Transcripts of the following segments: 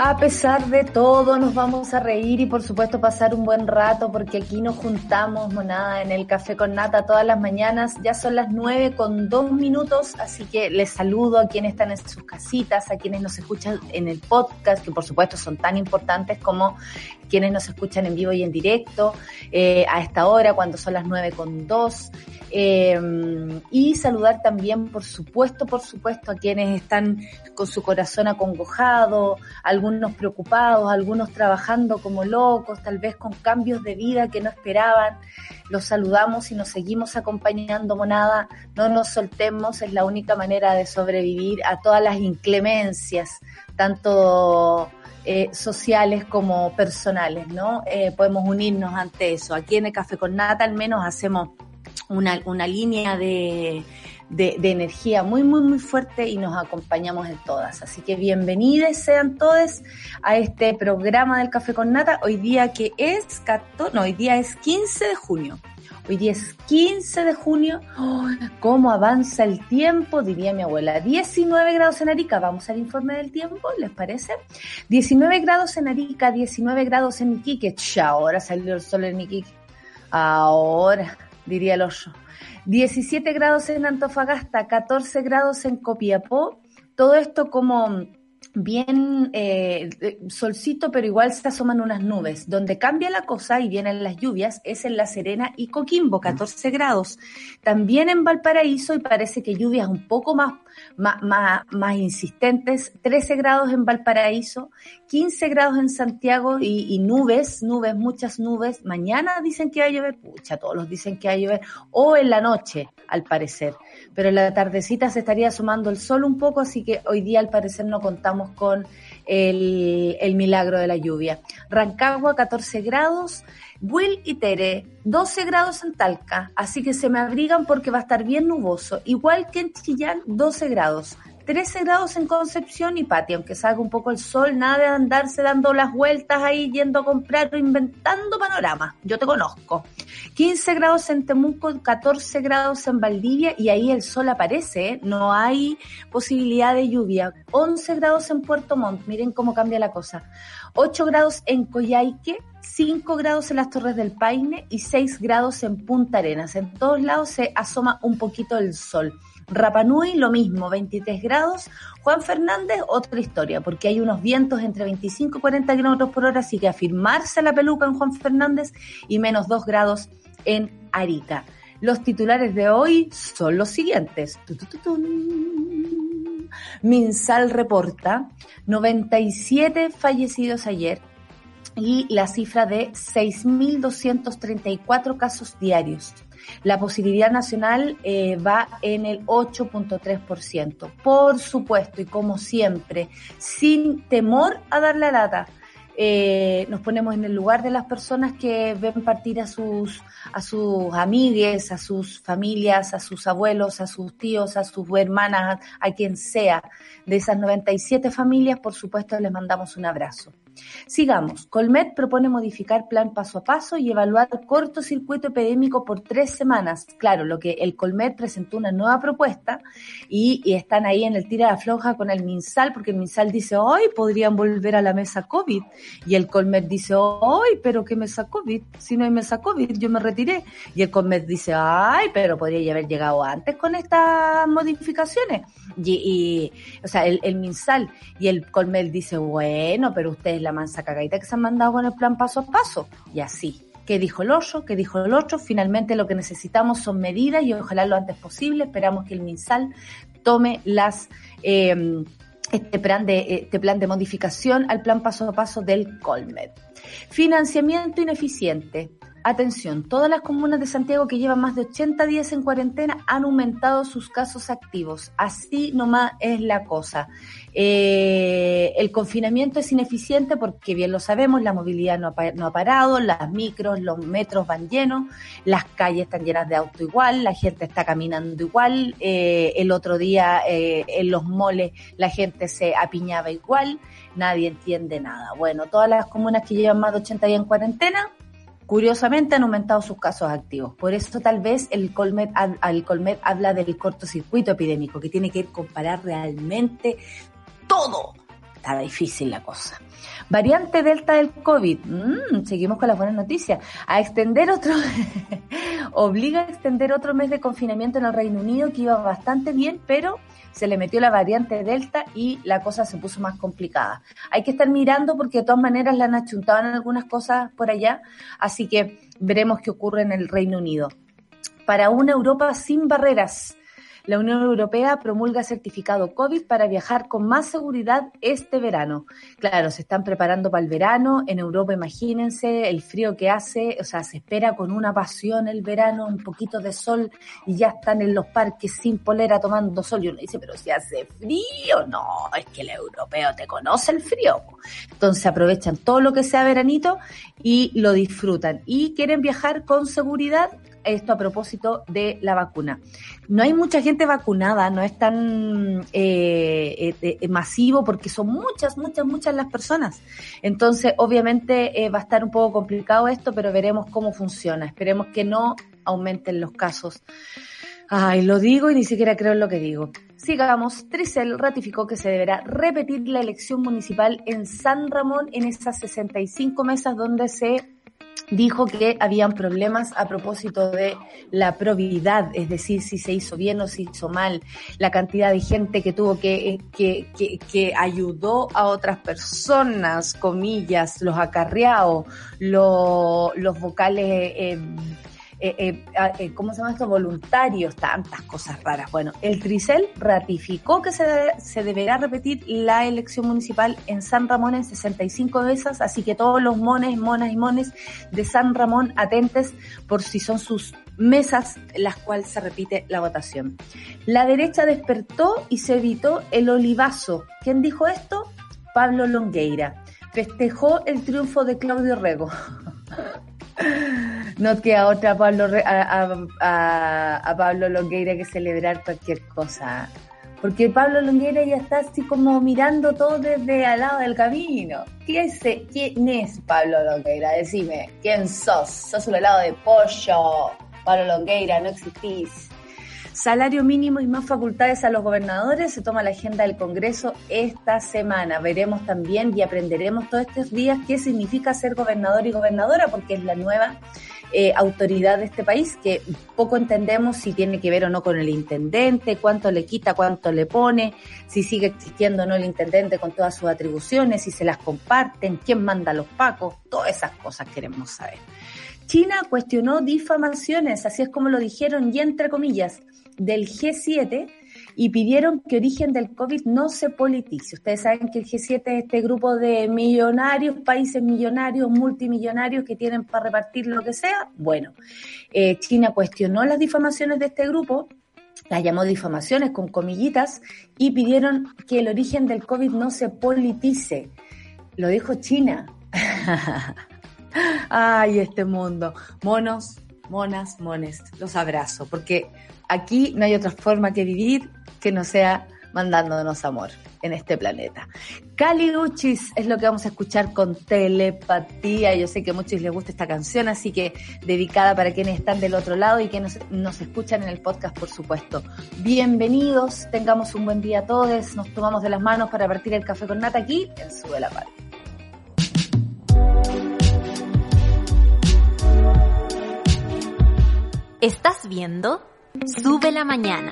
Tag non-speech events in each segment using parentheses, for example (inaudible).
A pesar de todo, nos vamos a reír y por supuesto pasar un buen rato porque aquí nos juntamos, monada, en el café con nata todas las mañanas. Ya son las nueve con dos minutos, así que les saludo a quienes están en sus casitas, a quienes nos escuchan en el podcast, que por supuesto son tan importantes como quienes nos escuchan en vivo y en directo eh, a esta hora, cuando son las nueve con dos. Eh, y saludar también, por supuesto, por supuesto, a quienes están con su corazón acongojado, algunos preocupados, algunos trabajando como locos, tal vez con cambios de vida que no esperaban. Los saludamos y nos seguimos acompañando, monada. No nos soltemos, es la única manera de sobrevivir a todas las inclemencias, tanto eh, sociales como personales, ¿no? Eh, podemos unirnos ante eso. Aquí en el Café con Nata al menos hacemos una, una línea de, de, energía muy, muy, muy fuerte y nos acompañamos en todas. Así que bienvenidos sean todos a este programa del Café con Nata. Hoy día que es, 14, no, hoy día es 15 de junio. Hoy día es 15 de junio. Oh, ¿Cómo avanza el tiempo? Diría mi abuela. 19 grados en Arica. Vamos al informe del tiempo, ¿les parece? 19 grados en Arica, 19 grados en Iquique. Ahora salió el sol en Iquique. Ahora diría el oso. 17 grados en Antofagasta, 14 grados en Copiapó. Todo esto como bien eh, solcito, pero igual se asoman unas nubes. Donde cambia la cosa y vienen las lluvias es en La Serena y Coquimbo, 14 grados. También en Valparaíso y parece que lluvias un poco más, más, más, más insistentes, 13 grados en Valparaíso, 15 grados en Santiago y, y, nubes, nubes, muchas nubes. Mañana dicen que va a llover, pucha, todos los dicen que va a llover, o en la noche, al parecer. Pero en la tardecita se estaría asomando el sol un poco, así que hoy día al parecer no contamos con el, el milagro de la lluvia. Rancagua 14 grados, Will y Tere 12 grados en Talca, así que se me abrigan porque va a estar bien nuboso, igual que en Chillán 12 grados. 13 grados en Concepción y Pati, aunque salga un poco el sol, nada de andarse dando las vueltas ahí, yendo a comprar o inventando panoramas. Yo te conozco. 15 grados en Temuco, 14 grados en Valdivia y ahí el sol aparece, ¿eh? no hay posibilidad de lluvia. 11 grados en Puerto Montt, miren cómo cambia la cosa. 8 grados en Coyhaique, 5 grados en las Torres del Paine y 6 grados en Punta Arenas. En todos lados se asoma un poquito el sol. Rapanui lo mismo, 23 grados. Juan Fernández, otra historia, porque hay unos vientos entre 25 y 40 kilómetros por hora, así que afirmarse la peluca en Juan Fernández y menos 2 grados en Arica. Los titulares de hoy son los siguientes. Minsal reporta 97 fallecidos ayer y la cifra de 6.234 casos diarios. La posibilidad nacional eh, va en el 8.3%. Por supuesto, y como siempre, sin temor a dar la lata, eh, nos ponemos en el lugar de las personas que ven partir a sus, a sus amigues, a sus familias, a sus abuelos, a sus tíos, a sus hermanas, a, a quien sea. De esas 97 familias, por supuesto, les mandamos un abrazo. Sigamos. Colmet propone modificar plan paso a paso y evaluar cortocircuito epidémico por tres semanas. Claro, lo que el Colmet presentó una nueva propuesta y, están ahí en el tira de floja con el MinSal, porque el MinSal dice, hoy podrían volver a la mesa COVID. Y el Colmet dice, hoy, pero ¿qué mesa COVID? Si no hay mesa COVID, yo me retiré. Y el Colmet dice, ay, pero podría haber llegado antes con estas modificaciones. Y, y o sea, el, el MinSal y el Colmet dice, bueno, pero ustedes la mansa cagadita que se han mandado con el plan paso a paso. Y así. ¿Qué dijo el otro? ¿Qué dijo el otro? Finalmente lo que necesitamos son medidas y ojalá lo antes posible. Esperamos que el MinSal tome eh, este plan de este plan de modificación al plan paso a paso del Colmed. Financiamiento ineficiente. Atención, todas las comunas de Santiago que llevan más de 80 días en cuarentena han aumentado sus casos activos. Así nomás es la cosa. Eh, el confinamiento es ineficiente porque, bien lo sabemos, la movilidad no ha, parado, las micros, los metros van llenos, las calles están llenas de auto igual, la gente está caminando igual, eh, el otro día eh, en los moles la gente se apiñaba igual, nadie entiende nada. Bueno, todas las comunas que llevan más de 80 días en cuarentena Curiosamente han aumentado sus casos activos. Por eso tal vez el Colmet, Colmet habla del cortocircuito epidémico, que tiene que comparar realmente todo. Está difícil la cosa. Variante Delta del COVID. Mm, seguimos con las buenas noticias. A extender otro, (laughs) obliga a extender otro mes de confinamiento en el Reino Unido que iba bastante bien, pero se le metió la variante Delta y la cosa se puso más complicada. Hay que estar mirando porque de todas maneras la han achuntado en algunas cosas por allá, así que veremos qué ocurre en el Reino Unido. Para una Europa sin barreras, la Unión Europea promulga certificado COVID para viajar con más seguridad este verano. Claro, se están preparando para el verano. En Europa, imagínense el frío que hace. O sea, se espera con una pasión el verano, un poquito de sol y ya están en los parques sin polera tomando sol. Y uno dice, pero si hace frío. No, es que el europeo te conoce el frío. Entonces aprovechan todo lo que sea veranito y lo disfrutan. Y quieren viajar con seguridad esto a propósito de la vacuna. No hay mucha gente vacunada, no es tan eh, eh, eh, masivo porque son muchas, muchas, muchas las personas. Entonces, obviamente va a estar un poco complicado esto, pero veremos cómo funciona. Esperemos que no aumenten los casos. Ay, lo digo y ni siquiera creo en lo que digo. Sigamos, Tricel ratificó que se deberá repetir la elección municipal en San Ramón en esas 65 mesas donde se dijo que habían problemas a propósito de la probidad, es decir, si se hizo bien o si hizo mal, la cantidad de gente que tuvo que, que, que, que ayudó a otras personas, comillas, los acarreados, los, los vocales eh, eh, eh, eh, ¿cómo se llama esto? Voluntarios, tantas cosas raras. Bueno, el Tricel ratificó que se, deberá repetir la elección municipal en San Ramón en 65 veces, así que todos los mones, monas y mones de San Ramón atentes por si son sus mesas las cuales se repite la votación. La derecha despertó y se evitó el olivazo. ¿Quién dijo esto? Pablo Longueira. Festejó el triunfo de Claudio Rego. (laughs) No queda otra Pablo, a, a, Pablo Longueira que celebrar cualquier cosa. Porque Pablo Longueira ya está así como mirando todo desde al lado del camino. ¿Quién es, quién es Pablo Longueira? Decime, ¿quién sos? ¿Sos un helado de pollo? Pablo Longueira, no existís salario mínimo y más facultades a los gobernadores, se toma la agenda del Congreso esta semana. Veremos también y aprenderemos todos estos días qué significa ser gobernador y gobernadora, porque es la nueva eh, autoridad de este país que poco entendemos si tiene que ver o no con el intendente, cuánto le quita, cuánto le pone, si sigue existiendo o no el intendente con todas sus atribuciones, si se las comparten, quién manda los pacos, todas esas cosas queremos saber. China cuestionó difamaciones, así es como lo dijeron, y entre comillas, del G7 y pidieron que origen del COVID no se politice. Ustedes saben que el G7 es este grupo de millonarios, países millonarios, multimillonarios que tienen para repartir lo que sea. Bueno, eh, China cuestionó las difamaciones de este grupo, las llamó difamaciones con comillitas y pidieron que el origen del COVID no se politice. Lo dijo China. (laughs) Ay, este mundo. Monos, monas, mones. Los abrazo, porque aquí no hay otra forma que vivir que no sea mandándonos amor en este planeta. Cali Uchis es lo que vamos a escuchar con telepatía. Yo sé que a muchos les gusta esta canción, así que dedicada para quienes están del otro lado y que nos, nos escuchan en el podcast, por supuesto. Bienvenidos, tengamos un buen día a todos. Nos tomamos de las manos para partir el café con nata aquí en Sube la Pal. ¿Estás viendo? Sube la mañana.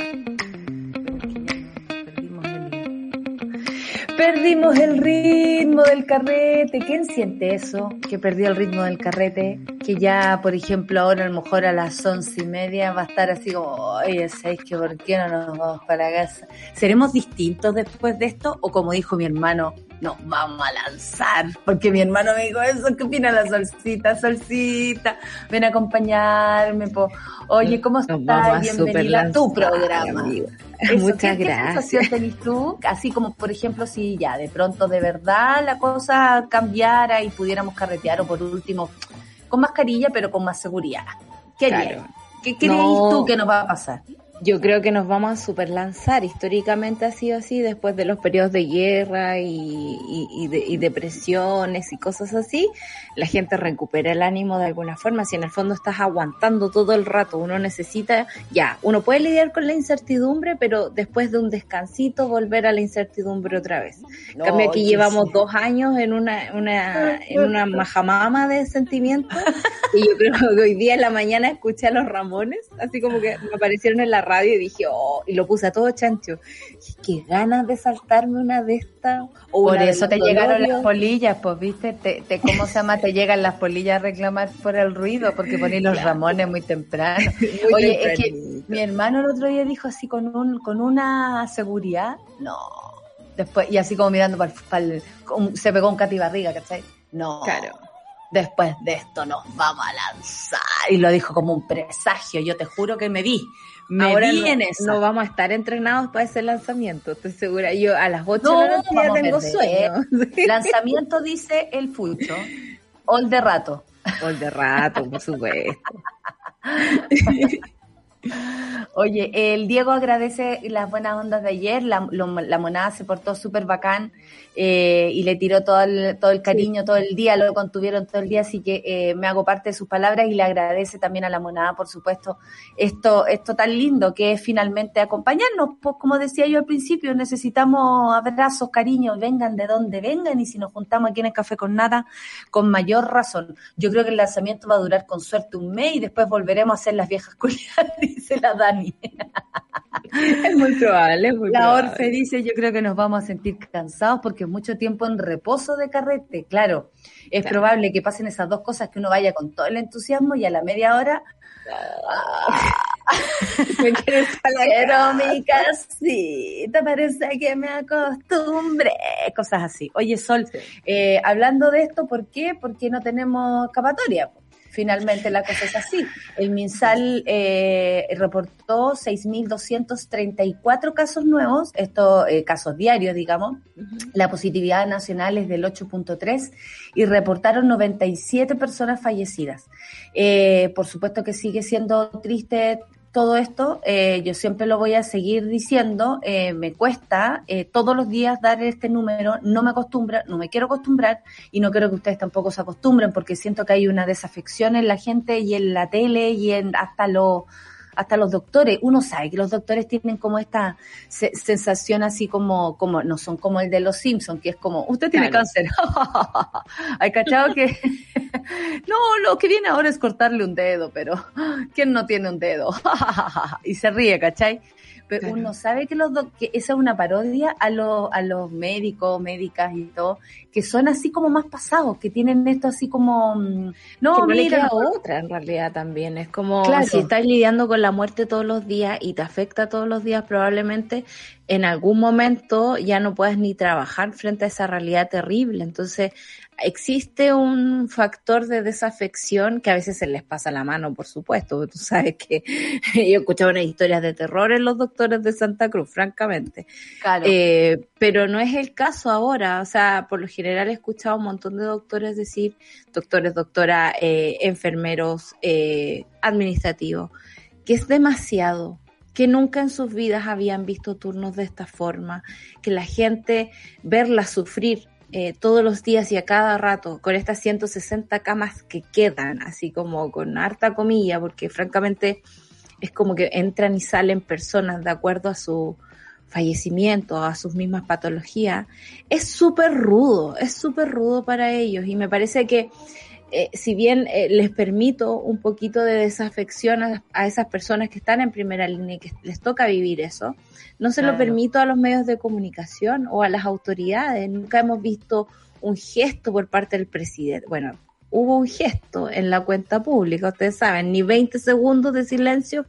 Perdimos el ritmo del carrete. ¿Quién siente eso? Que perdió el ritmo del carrete. Que ya, por ejemplo, ahora a lo mejor a las once y media va a estar así como, oye, ¿sabes que por qué no nos vamos para casa? ¿Seremos distintos después de esto? O como dijo mi hermano, nos vamos a lanzar, porque mi hermano me dijo eso, ¿qué opina la solcita? Solcita, ven a acompañarme, po. oye, ¿cómo estás? Bienvenida a tu programa. Muchas gracias. ¿Qué tenés tú? Así como, por ejemplo, si ya de pronto de verdad la cosa cambiara y pudiéramos carretear, o por último, con mascarilla, pero con más seguridad. ¿Qué ¿Qué crees tú que nos va a pasar? Yo creo que nos vamos a super lanzar. Históricamente ha sido así después de los periodos de guerra y, y, depresiones y cosas así. La gente recupera el ánimo de alguna forma. Si en el fondo estás aguantando todo el rato, uno necesita, ya, uno puede lidiar con la incertidumbre, pero después de un descansito volver a la incertidumbre otra vez. En cambio aquí llevamos dos años en una, una, en una majamama de sentimientos. y yo creo que hoy día en la mañana escuché a los Ramones, así como que me aparecieron en la radio y dije, oh, y lo puse a todo chancho. Qué ganas de saltarme una de estas. Por eso te llegaron las polillas, pues, viste, te, te, ¿cómo se llama? Te llegan las polillas a reclamar por el ruido, porque poní los ramones muy temprano. (laughs) Oye, es que mi hermano el otro día dijo así con un, con una seguridad, no. Después, y así como mirando para, el, se pegó un catibarriga, ¿cachai? No. Claro después de esto nos vamos a lanzar. Y lo dijo como un presagio, yo te juro que me vi. Me Ahora vi en eso. no vamos a estar entrenados para ese lanzamiento, estoy segura. Yo a las 8 de la noche tengo sueño. (laughs) Lanzamiento dice el fucho. All de rato. All de rato, por supuesto. (laughs) Oye, el Diego agradece las buenas ondas de ayer, la, la monada se portó súper bacán eh, y le tiró todo el, todo el cariño todo el día, lo contuvieron todo el día, así que eh, me hago parte de sus palabras y le agradece también a la monada, por supuesto, esto, esto tan lindo que es finalmente acompañarnos, pues como decía yo al principio, necesitamos abrazos, cariños, vengan de donde vengan y si nos juntamos aquí en el Café con Nada, con mayor razón. Yo creo que el lanzamiento va a durar con suerte un mes y después volveremos a hacer las viejas culiadas (laughs) dice la Dani. Es muy probable, muy La Orfe dice, yo creo que nos vamos a sentir cansados porque mucho tiempo en reposo de carrete. Claro, es probable que pasen esas dos cosas, que uno vaya con todo el entusiasmo y a la media hora... (laughs) me quiero, quiero mi casita, parece que me acostumbré, cosas así. Oye, Sol, eh, hablando de esto, ¿por qué? Porque no tenemos escapatoria finalmente la cosa es así. El MinSal eh, reportó 6.234 casos nuevos, estos eh, casos diarios, digamos. La positividad nacional es del 8.3 y reportaron 97 personas fallecidas. Eh, por supuesto que sigue siendo triste todo esto, eh, yo siempre lo voy a seguir diciendo, eh, me cuesta eh, todos los días dar este número, no me acostumbra, no me quiero acostumbrar y no quiero que ustedes tampoco se acostumbren porque siento que hay una desafección en la gente y en la tele y en hasta los hasta los doctores, uno sabe que los doctores tienen como esta sensación así como, como, no son como el de los Simpsons, que es como, usted tiene cáncer. (laughs) Hay cachado que, (laughs) no, lo que viene ahora es cortarle un dedo, pero ¿quién no tiene un dedo? (laughs) y se ríe, ¿cachai? Pero uno sabe que los que esa es una parodia a los a los médicos, médicas y todo, que son así como más pasados, que tienen esto así como mm, no, mira otra en realidad también, es como si estás lidiando con la muerte todos los días y te afecta todos los días probablemente en algún momento ya no puedes ni trabajar frente a esa realidad terrible, entonces existe un factor de desafección que a veces se les pasa la mano, por supuesto, porque (laughs) tú sabes que yo escuchaba unas historias de terror en los doctores de Santa Cruz, francamente. Claro. Eh, pero no es el caso ahora, o sea, por lo general he escuchado un montón de doctores decir, doctores, doctora, eh, enfermeros, eh, administrativos, que es demasiado, que nunca en sus vidas habían visto turnos de esta forma, que la gente verla sufrir eh, todos los días y a cada rato con estas 160 camas que quedan, así como con harta comilla, porque francamente es como que entran y salen personas de acuerdo a su fallecimiento, a sus mismas patologías, es súper rudo, es súper rudo para ellos y me parece que eh, si bien eh, les permito un poquito de desafección a, esas personas que están en primera línea y que les toca vivir eso, no se lo permito a los medios de comunicación o a las autoridades. Nunca hemos visto un gesto por parte del presidente. Bueno, hubo un gesto en la cuenta pública, ustedes saben, ni 20 segundos de silencio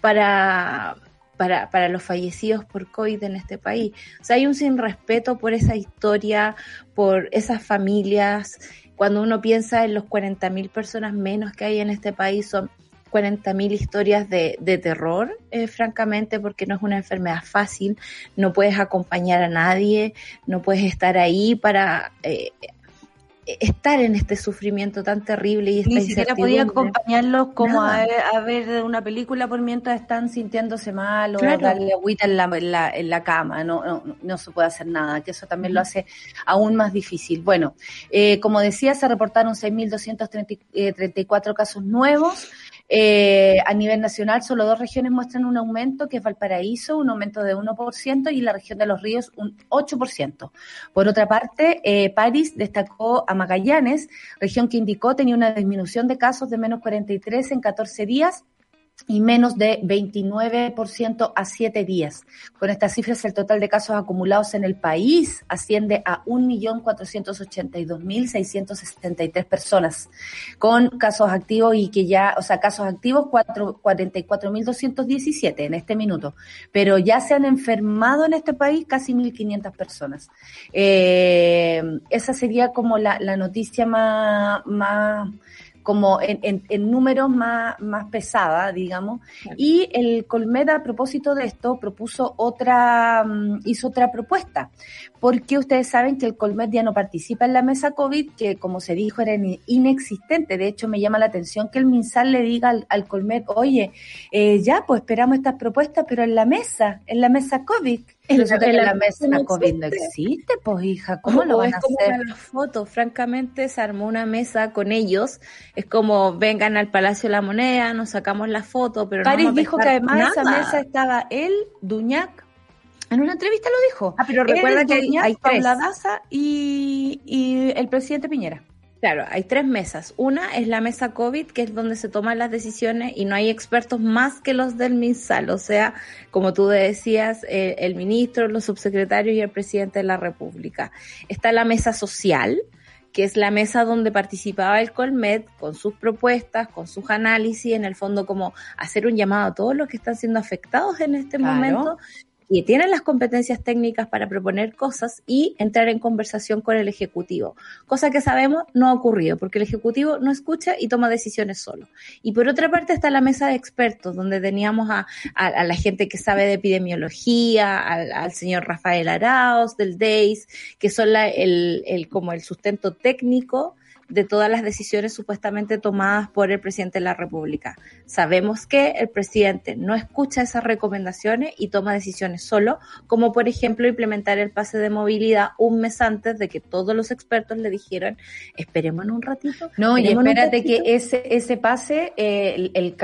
para para, para los fallecidos por COVID en este país. O sea, hay un sin respeto por esa historia, por esas familias. Cuando uno piensa en los 40.000 personas menos que hay en este país, son 40.000 historias de, de terror, eh, francamente, porque no es una enfermedad fácil, no puedes acompañar a nadie, no puedes estar ahí para eh, estar en este sufrimiento tan terrible y esta Ni siquiera podía acompañarlos como a, ver una película por mientras están sintiéndose mal o darle agüita en la, en la, cama, no, no, no, se puede hacer nada, que eso también lo hace aún más difícil. Bueno, eh, como decía, se reportaron 6.234 eh, casos nuevos, eh, a nivel nacional, solo dos regiones muestran un aumento, que es Valparaíso, un aumento de 1%, y la región de los ríos un 8%. Por otra parte, eh, París destacó a Magallanes, región que indicó tenía una disminución de casos de menos 43 en 14 días y menos de 29% a siete días. Con estas cifras, el total de casos acumulados en el país asciende a 1.482.673 personas, con casos activos y que ya, o sea, casos activos 44.217 en este minuto, pero ya se han enfermado en este país casi 1.500 personas. Eh, esa sería como la, la noticia más, más como en, en, números más, más pesada, digamos. Y el Colmeda, a propósito de esto, propuso otra, mm, hizo otra propuesta, porque ustedes saben que el Colmed ya no participa en la mesa COVID, que como se dijo era inexistente. De hecho, me llama la atención que el MinSal le diga al, al Colmed, oye, eh, ya, pues esperamos estas propuestas, pero en la mesa, en la mesa COVID. En la, mesa no COVID no existe, pues hija, ¿cómo lo van a como hacer? Las fotos, francamente se armó una mesa con ellos, es como vengan al Palacio de la Moneda, nos sacamos la foto, pero París dijo que además en esa mesa estaba él, Duñac, en una entrevista lo dijo. Ah, pero recuerda que hay, tres. Daza y, y el presidente Piñera. Claro, hay tres mesas. Una es la mesa COVID, que es donde se toman las decisiones y no hay expertos más que los del MinSal. O sea, como tú decías, eh, el ministro, los subsecretarios y el presidente de la República. Está la mesa social, que es la mesa donde participaba el Colmet con sus propuestas, con sus análisis, en el fondo como hacer un llamado a todos los que están siendo afectados en este momento tienen las competencias técnicas para proponer cosas y entrar en conversación con el Ejecutivo, cosa que sabemos no ha ocurrido, porque el Ejecutivo no escucha y toma decisiones solo. Y por otra parte está la mesa de expertos, donde teníamos a, la gente que sabe de epidemiología, al, al señor Rafael Arauz del DEIS, que son la, el, como el sustento técnico de todas las decisiones supuestamente tomadas por el presidente de la República. Sabemos que el presidente no escucha esas recomendaciones y toma decisiones solo, como por ejemplo implementar el pase de movilidad un mes antes de que todos los expertos le dijeron, esperemos un ratito. No, y espérate que ese, ese pase, eh, el, el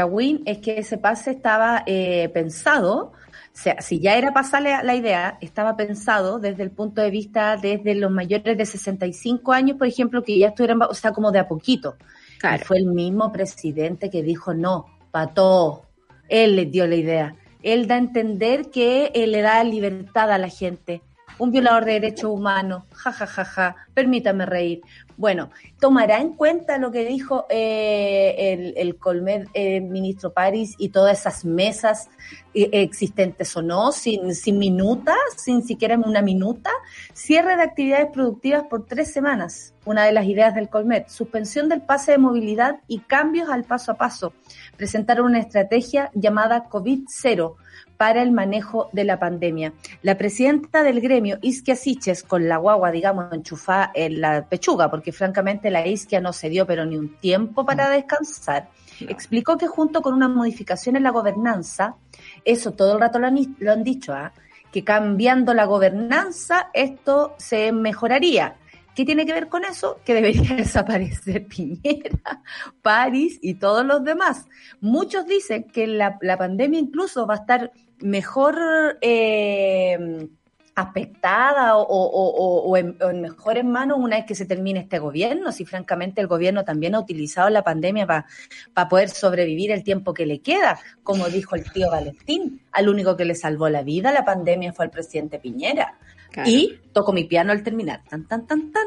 es que ese pase estaba eh, pensado sea, si ya era pasarle la idea, estaba pensado desde el punto de vista desde los mayores de 65 años, por ejemplo, que ya estuvieran, o sea, como de a poquito. Claro. fue el mismo presidente que dijo no, pató. Él les dio la idea. Él da a entender que él le da libertad a la gente. Un violador de derechos humanos, ja, ja, ja, ja, permítame reír. Bueno, tomará en cuenta lo que dijo eh, el, el Colmed, eh, ministro París, y todas esas mesas eh, existentes o no, sin, sin minutas, sin siquiera una minuta. Cierre de actividades productivas por tres semanas, una de las ideas del Colmed. Suspensión del pase de movilidad y cambios al paso a paso. Presentaron una estrategia llamada COVID-0 para el manejo de la pandemia. La presidenta del gremio, Isquia Siches, con la guagua, digamos, enchufada en la pechuga, porque francamente la Isquia no se dio pero ni un tiempo para descansar, explicó que junto con una modificación en la gobernanza, eso todo el rato lo han, dicho, ¿ah? que cambiando la gobernanza esto se mejoraría. ¿Qué tiene que ver con eso? Que debería (laughs) desaparecer Piñera, París y todos los demás. Muchos dicen que la, la pandemia incluso va a estar mejor eh, aspectada o, en, mejores manos una vez que se termine este gobierno, si francamente el gobierno también ha utilizado la pandemia para poder sobrevivir el tiempo que le queda, como dijo el tío Valentín. Al único que le salvó la vida la pandemia fue el presidente Piñera. Y tocó mi piano al terminar. Tan, tan, tan, tan.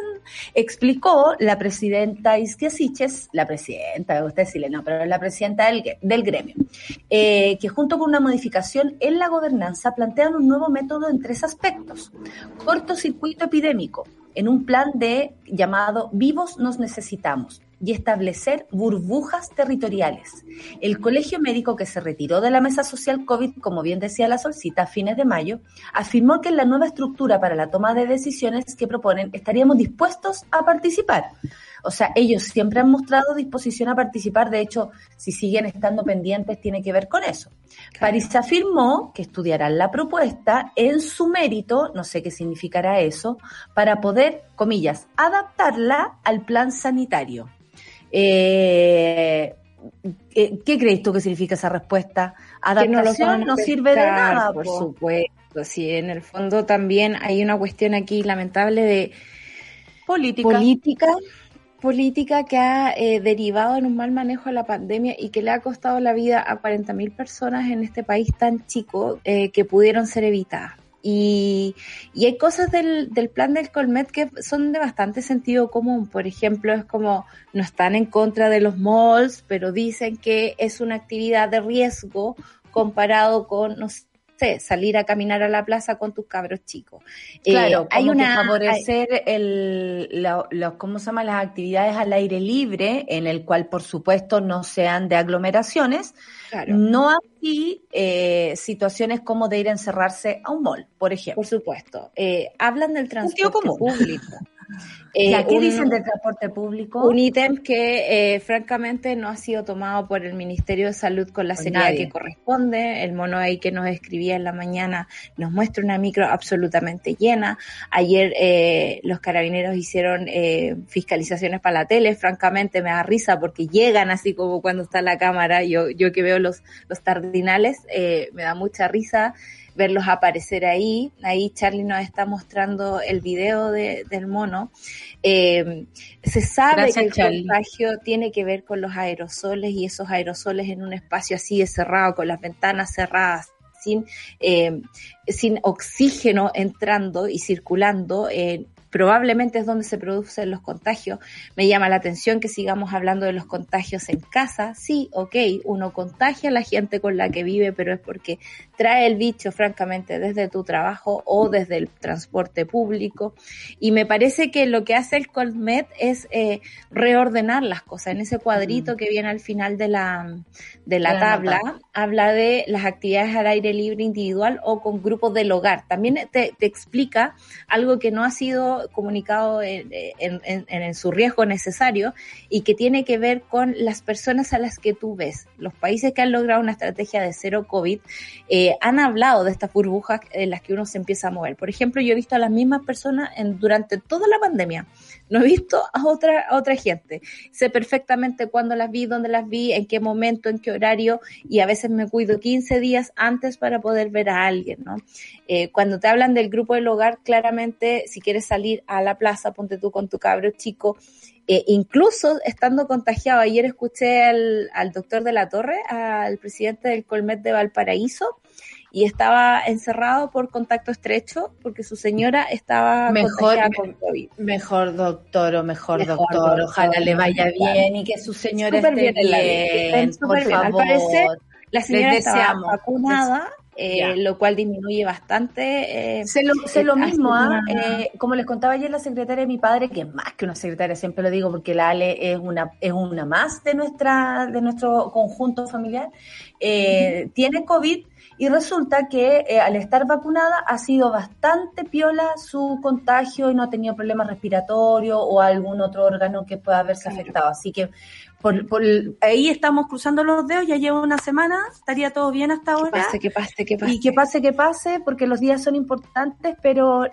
Explicó la presidenta Isquia Siches, la presidenta, usted decirle, no, pero la presidenta del, del gremio, eh, que junto con una modificación en la gobernanza plantean un nuevo método en tres aspectos. Cortocircuito epidémico, en un plan de llamado Vivos nos necesitamos y establecer burbujas territoriales. El colegio médico que se retiró de la mesa social COVID, como bien decía la Solcita, a fines de mayo, afirmó que en la nueva estructura para la toma de decisiones que proponen estaríamos dispuestos a participar. O sea, ellos siempre han mostrado disposición a participar, de hecho, si siguen estando pendientes, tiene que ver con eso. París afirmó que estudiarán la propuesta en su mérito, no sé qué significará eso, para poder, comillas, adaptarla al plan sanitario. Eh, ¿qué, crees tú que significa esa respuesta? Adaptación no, no sirve de nada. Por supuesto, sí, en el fondo también hay una cuestión aquí lamentable de política. política política que ha eh, derivado en un mal manejo de la pandemia y que le ha costado la vida a 40.000 personas en este país tan chico eh, que pudieron ser evitadas. Y, y hay cosas del, del, plan del Colmet que son de bastante sentido común. Por ejemplo, es como no están en contra de los malls, pero dicen que es una actividad de riesgo comparado con, no sé, salir a caminar a la plaza con tus cabros chicos. Eh, claro, hay una favorecer el, ¿cómo se llama? Las actividades al aire libre, en el cual, por supuesto, no sean de aglomeraciones. No así eh, situaciones como de ir a encerrarse a un mall, por ejemplo. Por supuesto. Eh, hablan del transporte público. Eh, ¿Qué dicen del transporte público? Un ítem que eh, francamente no ha sido tomado por el Ministerio de Salud con la seriedad que corresponde. El mono ahí que nos escribía en la mañana nos muestra una micro absolutamente llena. Ayer eh, los carabineros hicieron eh, fiscalizaciones para la tele. Francamente me da risa porque llegan así como cuando está la cámara. Yo, yo que veo los, los tardinales, eh, me da mucha risa verlos aparecer ahí. Ahí Charlie nos está mostrando el video de, del mono. Eh, se sabe que el contagio tiene que ver con los aerosoles y esos aerosoles en un espacio así de cerrado, con las ventanas cerradas, sin, eh, sin oxígeno entrando y circulando, eh, probablemente es donde se producen los contagios. Me llama la atención que sigamos hablando de los contagios en casa. Sí, ok, uno contagia a la gente con la que vive, pero es porque trae el bicho, francamente, desde tu trabajo o desde el transporte público. Y me parece que lo que hace el Colmet es eh, reordenar las cosas. En ese cuadrito que viene al final de la, de la tabla, habla de las actividades al aire libre individual o con grupos del hogar. También te, te explica algo que no ha sido comunicado en, en, su riesgo necesario y que tiene que ver con las personas a las que tú ves. Los países que han logrado una estrategia de cero COVID eh, han hablado de estas burbujas en las que uno se empieza a mover. Por ejemplo, yo he visto a las mismas personas durante toda la pandemia. No he visto a otra, otra gente. Sé perfectamente cuándo las vi, dónde las vi, en qué momento, en qué horario y a veces me cuido 15 días antes para poder ver a alguien, ¿no? Eh, cuando te hablan del grupo del hogar, claramente si quieres salir a la plaza, ponte tú con tu cabro chico, eh, incluso estando contagiado, ayer escuché al, al doctor de la Torre, al presidente del Colmet de Valparaíso, y estaba encerrado por contacto estrecho porque su señora estaba mejor, con COVID. Mejor doctor o mejor, doctor, ojalá le vaya bien y que su señora esté bien, bien, por favor. Al parecer, la señora estaba vacunada eh, lo cual disminuye bastante. Eh, sé lo, mismo, ¿ah? eh, como les contaba ayer la secretaria de mi padre, que es más que una secretaria, siempre lo digo porque la Ale es una, es una más de, nuestra, de nuestro conjunto familiar, eh, tiene COVID y resulta que al estar vacunada ha sido bastante piola su contagio y no ha tenido problemas respiratorios o algún otro órgano que pueda haberse afectado. Así que por, ahí estamos cruzando los dedos, ya lleva una semana, estaría todo bien hasta ahora. Que pase, que pase, que pase. Y que pase, que pase, porque los días son importantes, pero,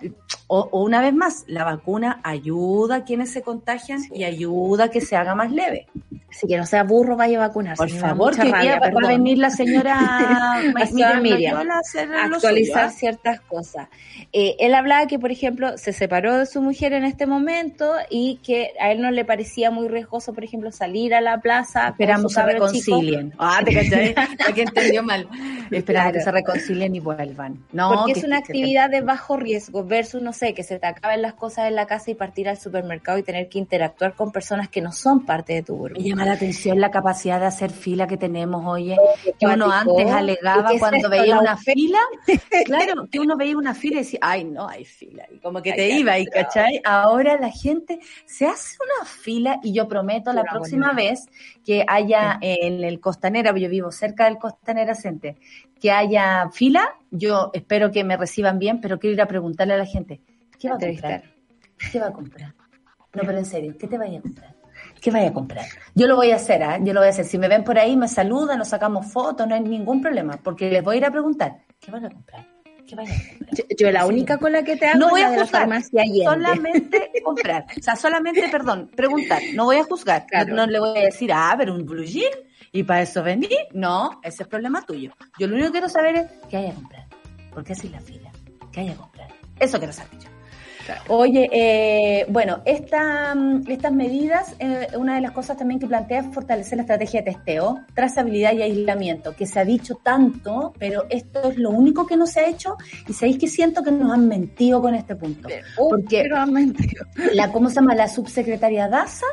o, una vez más, la vacuna ayuda a quienes se contagian y ayuda a que se haga más leve. Así que no sea burro, vaya a vacunarse. Por favor, que rabia, va, a venir la señora Miriam, (laughs) a actualizar ciertas cosas. Eh, él hablaba que, por ejemplo, se separó de su mujer en este momento y que a él no le parecía muy riesgoso, por ejemplo, salir a la plaza. Esperamos a reconcilien. Ah, te cachai, (laughs) que entendió mal. esperando que se reconcilien y vuelvan. No, Porque es una actividad de bajo riesgo versus, no sé, que se te acaben las cosas en la casa y partir al supermercado y tener que interactuar con personas que no son parte de tu grupo. Me llama la atención la capacidad de hacer fila que tenemos, oye, que uno antes alegaba cuando veía una fila, (laughs) claro, que uno veía una fila y decía, ay, no hay fila, y como que te iba, y ¿cachai? Ahora la gente se hace una fila y yo prometo la próxima vez que haya en el Costanera, yo vivo cerca del Costanera Center, que haya fila, yo espero que me reciban bien, pero quiero ir a preguntarle a la gente, ¿qué va a comprar? ¿Qué va a comprar? No, pero en serio, ¿qué te vaya a comprar? ¿Qué vaya a comprar? Yo lo voy a hacer, ¿eh? Yo lo voy a hacer. Si me ven por ahí, me saludan, nos sacamos fotos, no hay ningún problema, porque les voy a ir a preguntar, ¿qué van a comprar? ¿Qué van a comprar? Yo, la única con la que te hago no voy a juzgar, solamente comprar. O sea, solamente, perdón, preguntar. No voy a juzgar. No, le voy a decir, ah, pero un blue jean y para eso vení. No, ese es problema tuyo. Yo lo único que quiero saber es qué hay a comprar. ¿Por qué así la fila? ¿Qué hay a comprar? Eso quiero saber yo. Oye, eh, bueno, esta, mm, estas medidas, eh, una de las cosas también que plantea es fortalecer la estrategia de testeo, trazabilidad y aislamiento, que se ha dicho tanto, pero esto es lo único que no se ha hecho y sabéis que siento que nos han mentido con este punto. Uh, porque han mentido. La, ¿cómo se llama? La subsecretaria Daza,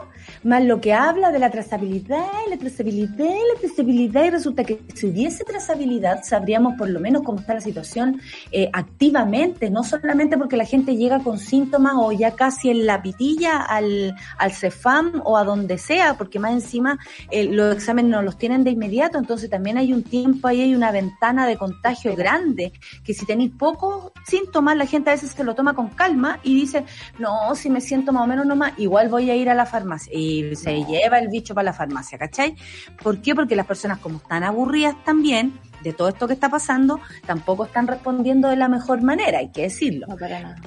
más lo que habla de la trazabilidad, la trazabilidad, la trazabilidad, y resulta que si hubiese trazabilidad, sabríamos por lo menos cómo está la situación eh, activamente, no solamente porque la gente llega con síntomas o ya casi en la pitilla al, al CEFAM o a donde sea, porque más encima eh, los exámenes no los tienen de inmediato, entonces también hay un tiempo ahí, hay una ventana de contagio grande, que si tenéis pocos síntomas, la gente a veces se lo toma con calma y dice, no, si me siento más o menos nomás, igual voy a ir a la farmacia. Y se lleva el bicho para la farmacia, ¿cachai? ¿Por qué? Porque las personas como están aburridas también, de todo esto que está pasando, tampoco están respondiendo de la mejor manera, hay que decirlo.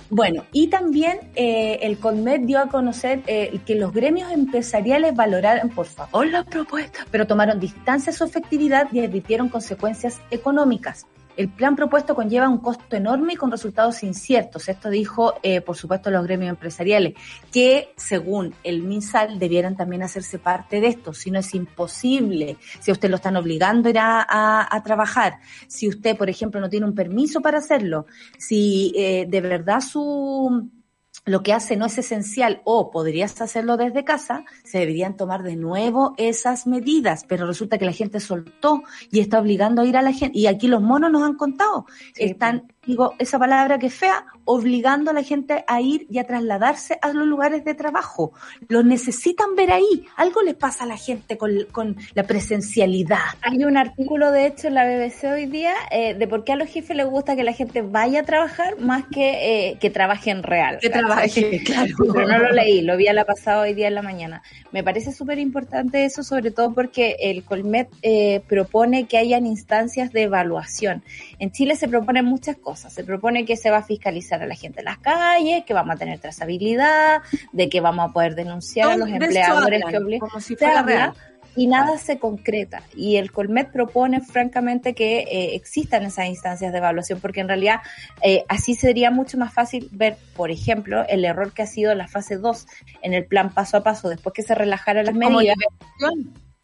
Bueno, y también eh, el CONMED dio a conocer eh, que los gremios empresariales valoraron, por favor, la propuesta, pero tomaron distancia a su efectividad y advirtieron consecuencias económicas. El plan propuesto conlleva un costo enorme y con resultados inciertos. Esto dijo, eh, por supuesto, los gremios empresariales, que según el MinSal debieran también hacerse parte de esto. Si no es imposible, si a usted lo están obligando a a, trabajar, si usted, por ejemplo, no tiene un permiso para hacerlo, si eh, de verdad su lo que hace no es esencial o podrías hacerlo desde casa, se deberían tomar de nuevo esas medidas, pero resulta que la gente soltó y está obligando a ir a la gente, y aquí los monos nos han contado, están digo esa palabra que es fea, obligando a la gente a ir y a trasladarse a los lugares de trabajo. Lo necesitan ver ahí. Algo le pasa a la gente con, la presencialidad. Hay un artículo, de hecho, en la BBC hoy día eh, de por qué a los jefes les gusta que la gente vaya a trabajar más que eh, que trabaje en real. Que trabaje, (laughs) claro. Pero no lo leí, lo vi a la pasada hoy día en la mañana. Me parece súper importante eso, sobre todo porque el Colmet eh, propone que hayan instancias de evaluación. En Chile se proponen muchas cosas se propone que se va a fiscalizar a la gente en las calles, que vamos a tener trazabilidad, de que vamos a poder denunciar a los empleadores que obligan. Si y nada se concreta. Y el Colmet propone francamente que eh, existan esas instancias de evaluación, porque en realidad eh, así sería mucho más fácil ver, por ejemplo, el error que ha sido la fase 2 en el plan paso a paso, después que se relajaran las medidas,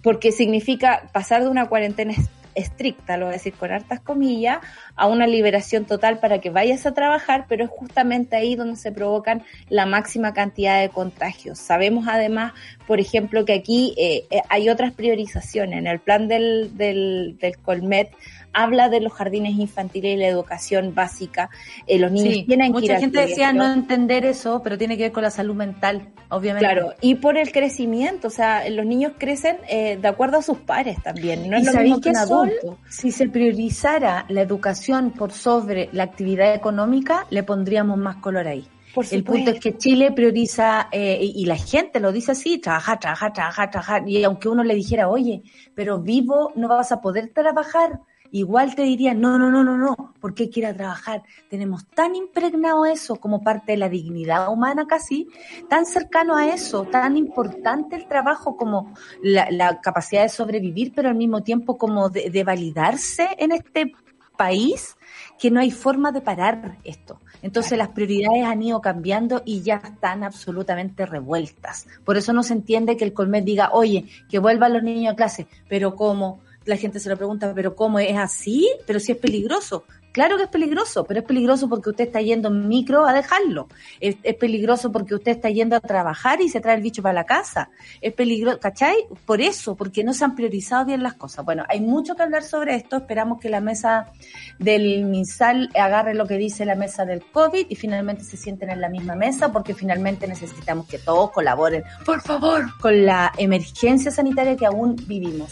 porque significa pasar de una cuarentena estricta, lo voy a decir con hartas comillas, a una liberación total para que vayas a trabajar, pero es justamente ahí donde se provocan la máxima cantidad de contagios. Sabemos además, por ejemplo, que aquí eh, eh, hay otras priorizaciones. En el plan del, del, del Colmet habla de los jardines infantiles y la educación básica. Eh, los niños tienen que Mucha gente decía no entender eso, pero tiene que ver con la salud mental, obviamente. Claro, y por el crecimiento, o sea, los niños crecen eh, de acuerdo a sus pares también, no es lo mismo que un adulto. si se priorizara la educación por sobre la actividad económica, le pondríamos más color ahí. el punto es que Chile prioriza, eh, y, la gente lo dice así, trabajar, trabajar, trabajar, trabajar. Y aunque uno le dijera, oye, pero vivo no vas a poder trabajar, igual te diría, no, no, no, no, no, ¿por qué quiera trabajar? Tenemos tan impregnado eso como parte de la dignidad humana casi, tan cercano a eso, tan importante el trabajo como la, capacidad de sobrevivir, pero al mismo tiempo como de, validarse en este país, que no hay forma de parar esto. Entonces las prioridades han ido cambiando y ya están absolutamente revueltas. Por eso no se entiende que el Colmet diga, oye, que vuelvan los niños a clase, pero ¿cómo? La gente se lo pregunta, pero ¿cómo es así? Pero si es peligroso. Claro que es peligroso, pero es peligroso porque usted está yendo en micro a dejarlo. Es, peligroso porque usted está yendo a trabajar y se trae el bicho para la casa. Es peligroso, ¿cachai? Por eso, porque no se han priorizado bien las cosas. Bueno, hay mucho que hablar sobre esto. Esperamos que la mesa del MinSal agarre lo que dice la mesa del COVID y finalmente se sienten en la misma mesa porque finalmente necesitamos que todos colaboren, por favor, con la emergencia sanitaria que aún vivimos.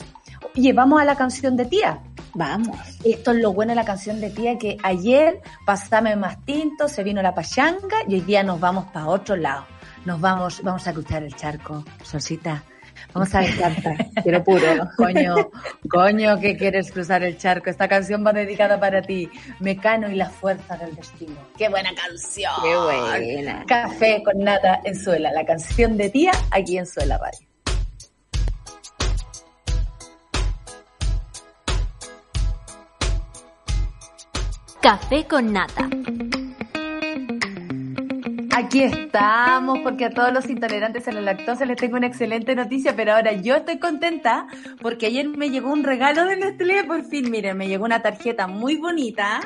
Oye, vamos a la canción de tía. Vamos. Esto es lo bueno de la canción de tía, que ayer pasame más tinto, se vino la pachanga y hoy día nos vamos para otro lado. Nos vamos, vamos a cruzar el charco, Solcita. Vamos a descartar, (laughs) quiero puro. Coño, coño, que quieres cruzar el charco. Esta canción va dedicada para ti. Mecano y la fuerza del destino. ¡Qué buena canción! ¡Qué buena! Café con nata en Suela. La canción de tía aquí en Suela Radio. Café con nata. Aquí estamos, porque a todos los intolerantes a la lactosa les tengo una excelente noticia, pero ahora yo estoy contenta porque ayer me llegó un regalo de Nestlé, por fin, miren, me llegó una tarjeta muy bonita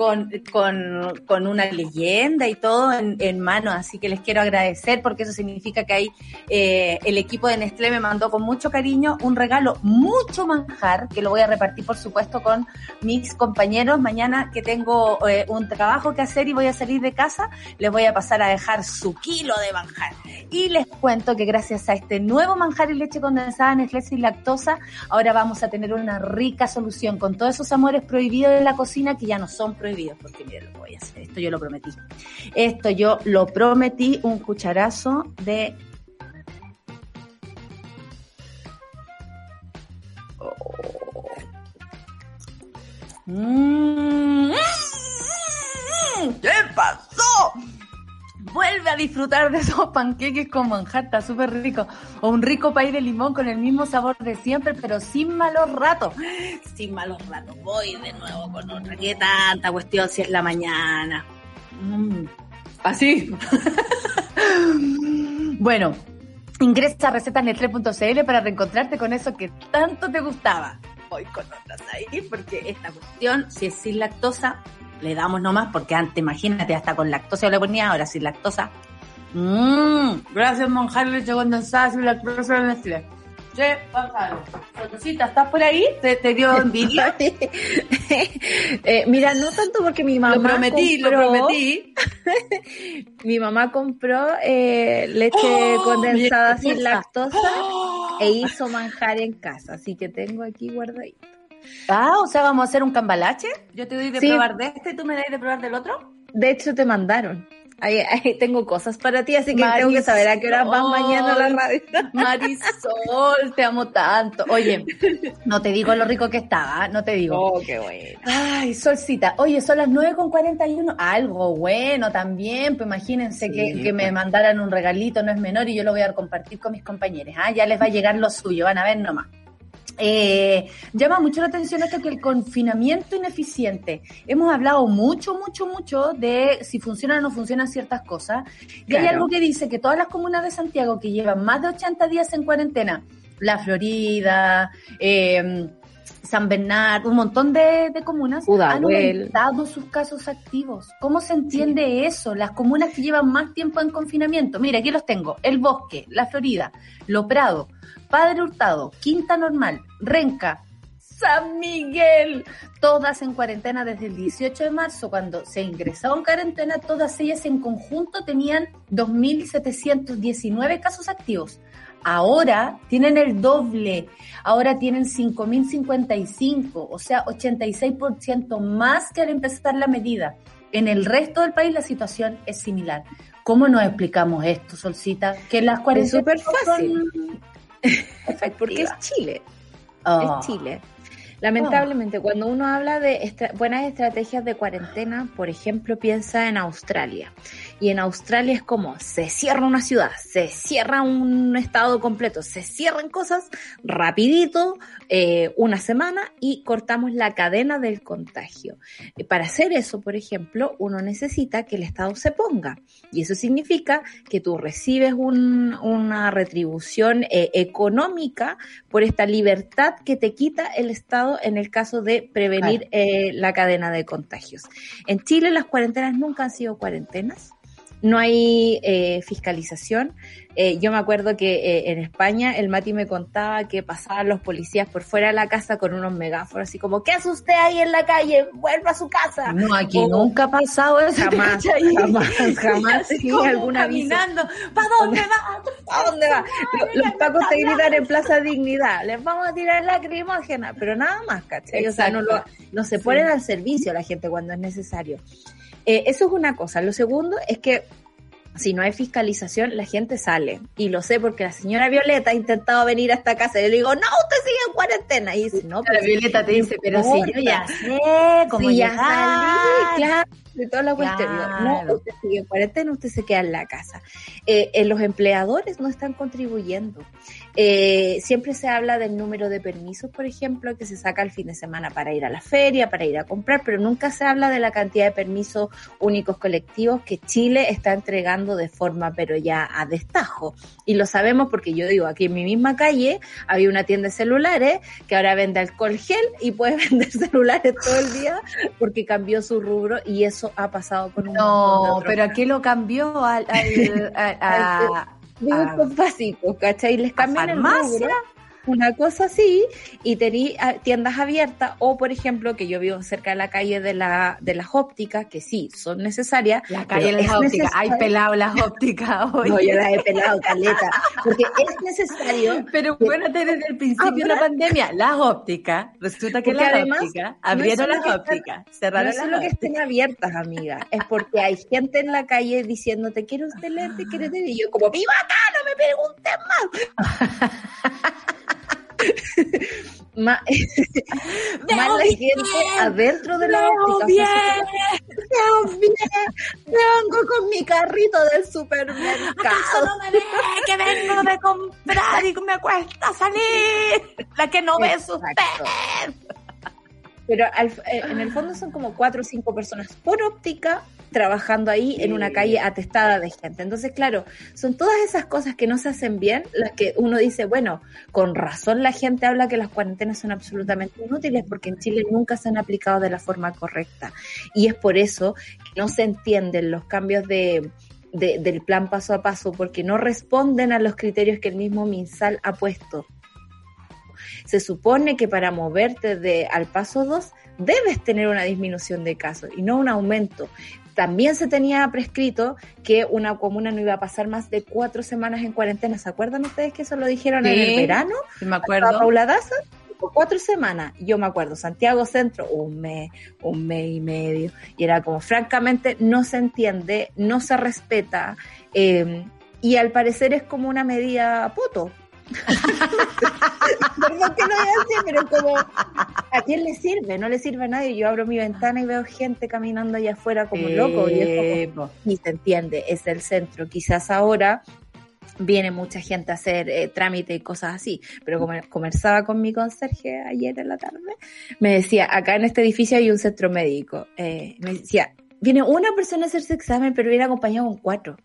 con, con, una leyenda y todo en, mano, así que les quiero agradecer porque eso significa que ahí eh, el equipo de Nestlé me mandó con mucho cariño un regalo, mucho manjar, que lo voy a repartir por supuesto con mis compañeros. Mañana que tengo eh, un trabajo que hacer y voy a salir de casa, les voy a pasar a dejar su kilo de manjar. Y les cuento que gracias a este nuevo manjar y leche condensada Nestlé sin lactosa, ahora vamos a tener una rica solución con todos esos amores prohibidos en la cocina que ya no son prohibidos porque miren, lo voy a hacer. Esto yo lo prometí. Esto yo lo prometí, un cucharazo de... Mm. ¿Qué pasó? Vuelve a disfrutar de esos panqueques con manjar, está súper rico. O un rico pay de limón con el mismo sabor de siempre, pero sin malos ratos. Sin malos ratos. Voy de nuevo con otra. ¿Qué tanta cuestión si es la mañana? Mm. Así. (laughs) bueno, ingresa a recetasnetre.cl para reencontrarte con eso que tanto te gustaba. Voy con otras ahí porque esta cuestión, si es sin lactosa, le damos nomás, porque antes, imagínate, hasta con lactosa yo le ponía, ahora sin lactosa. Mmm, gracias monjar leche condensada sin lactosa de Nestlé. Che, Gonzalo, ¿estás por ahí? ¿Te, te dio (laughs) envidia? eh, mira, no tanto porque mi mamá Lo prometí, compró, lo prometí. mi mamá compró eh, leche ¡Oh! condensada sin lactosa e hizo manjar en casa, así que tengo aquí guardadito. Ah, o sea, vamos a hacer un cambalache. Yo te doy de Sí. probar de este y tú me das de probar del otro. De hecho, te mandaron. Ahí, ahí tengo cosas para ti, así que tengo que saber a qué hora vas Marisol. mañana a la radio. (laughs) Marisol, te amo tanto. Oye, no te digo lo rico que estaba, no te digo. Oh, qué bueno. Ay, Solcita, oye, son las 9 con 41. Algo bueno también, pues imagínense Sí, que, que me pues. mandaran un regalito, no es menor, y yo lo voy a compartir con mis compañeros. Ah, ya les va a llegar lo suyo, van a ver nomás. Eh, llama mucho la atención esto que el confinamiento ineficiente. Hemos hablado mucho, mucho, mucho de si funcionan o no funcionan ciertas cosas. Y hay algo que dice que todas las comunas de Santiago que llevan más de 80 días en cuarentena, La Florida, eh, San Bernardo, un montón de, de comunas han aumentado sus casos activos. ¿Cómo se entiende eso? Las comunas que llevan más tiempo en confinamiento. Mira, aquí los tengo. El Bosque, La Florida, Lo Prado, Padre Hurtado, Quinta Normal, Renca, San Miguel, todas en cuarentena desde el 18 de marzo, cuando se ingresó en cuarentena, todas ellas en conjunto tenían 2.719 casos activos. Ahora tienen el doble, ahora tienen 5.055, o sea, 86% más que al empezar la medida. En el resto del país la situación es similar. ¿Cómo nos explicamos esto, Solcita? Que las Es cuarentenas súper son fácil. (laughs) Porque es. Chile. Oh. Es Chile. Lamentablemente, cuando uno habla de estra- buenas estrategias de cuarentena, por ejemplo, piensa en Australia. Y en Australia es como se cierra una ciudad, se cierra un estado completo, se cierran cosas rapidito, eh, una semana y cortamos la cadena del contagio. Y para hacer eso, por ejemplo, uno necesita que el Estado se ponga. Y eso significa que tú recibes un, una retribución eh, económica por esta libertad que te quita el Estado en el caso de prevenir eh, la cadena de contagios. En Chile las cuarentenas nunca han sido cuarentenas no hay eh, fiscalización. Eh, yo me acuerdo que eh, en España el Mati me contaba que pasaban los policías por fuera de la casa con unos megáfonos, así como, ¿qué hace usted ahí en la calle? Vuelva a su casa. No, aquí nunca ha pasado eso. Jamás, (laughs) jamás, jamás sí, alguna caminando. ¿Para dónde va? (laughs) ¿Para dónde va? Los, los pacos te gritan en Plaza Dignidad, les vamos a tirar lacrimógena, pero nada más, ¿cachai? O sea, no, lo, no se ponen al servicio la gente cuando es necesario. Eh, eso es una cosa. Lo segundo es que si no hay fiscalización, la gente sale. Y lo sé porque la señora Violeta ha intentado venir a esta casa. Y yo le digo, no, usted sigue en cuarentena. Y dice, no, pero Violeta te dice, pero si yo ya sé cómo sí, ya salí, claro, de toda la cuestión. Digo, No, usted sigue en cuarentena, usted se queda en la casa. Eh, eh, los empleadores no están contribuyendo. Eh, siempre se habla del número de permisos, por ejemplo, que se saca el fin de semana para ir a la feria, para ir a comprar, pero nunca se habla de la cantidad de permisos únicos colectivos que Chile está entregando de forma, pero ya a destajo. Y lo sabemos porque yo digo, aquí en mi misma calle había una tienda de celulares que ahora vende alcohol gel y puede (laughs) vender celulares todo el día porque cambió su rubro y eso ha pasado con un No, pero ¿a qué lo cambió? Al, al, (laughs) a, a, productos básicos, ¿cachai? Les cambian el rubro, una cosa así, y tení tiendas abiertas, o por ejemplo, que yo vivo cerca de la calle de la de las ópticas, que sí, son necesarias. La calle de las ópticas, hay pelado las ópticas hoy. (laughs) No, yo las he pelado, caleta, porque es necesario. (laughs) Pero bueno, desde el principio de la pandemia, las ópticas, resulta que Porque las además, ópticas abrieron no las ópticas, No cerraron es las solo que ópticas. estén abiertas, amiga, es porque hay gente en la calle diciendo, te quiero usted leer, te quiero leer, y yo como, viva acá, no me pregunten más. (laughs) (laughs) Ma- más la (laughs) gente adentro de la óptica. bien. Veo bien, vengo con mi carrito del supermercado. ¿Acaso no me ve que vengo de comprar y me cuesta salir? La que no ve usted. Pero al- eh, en el fondo son como cuatro o cinco personas por óptica trabajando ahí en una calle atestada de gente. Entonces, claro, son todas esas cosas que no se hacen bien las que uno dice, bueno, con razón la gente habla que las cuarentenas son absolutamente inútiles porque en Chile nunca se han aplicado de la forma correcta. Y es por eso que no se entienden los cambios de, de- del plan paso a paso porque no responden a los criterios que el mismo MinSal ha puesto. Se supone que para moverte de al paso 2 debes tener una disminución de casos y no un aumento. También se tenía prescrito que una comuna no iba a pasar más de cuatro semanas en cuarentena. ¿Se acuerdan ustedes que eso lo dijeron en el verano? Sí, me a acuerdo. Paula Daza, cuatro semanas. Yo me acuerdo, Santiago Centro, un mes, un mes y medio. Y era como, francamente, no se entiende, no se respeta. eh, y al parecer es como una medida poto. Perdón que lo diga así, pero como, ¿a quién le sirve? No le sirve a nadie. Yo abro mi ventana y veo gente caminando allá afuera como Sí, loco. Y es como, y se entiende, es el centro. Quizás ahora viene mucha gente a hacer eh, trámite y cosas así, pero como conversaba con mi conserje ayer en la tarde, me decía, acá en este edificio hay un centro médico, eh, me decía, viene una persona a hacerse examen, pero viene acompañado con cuatro.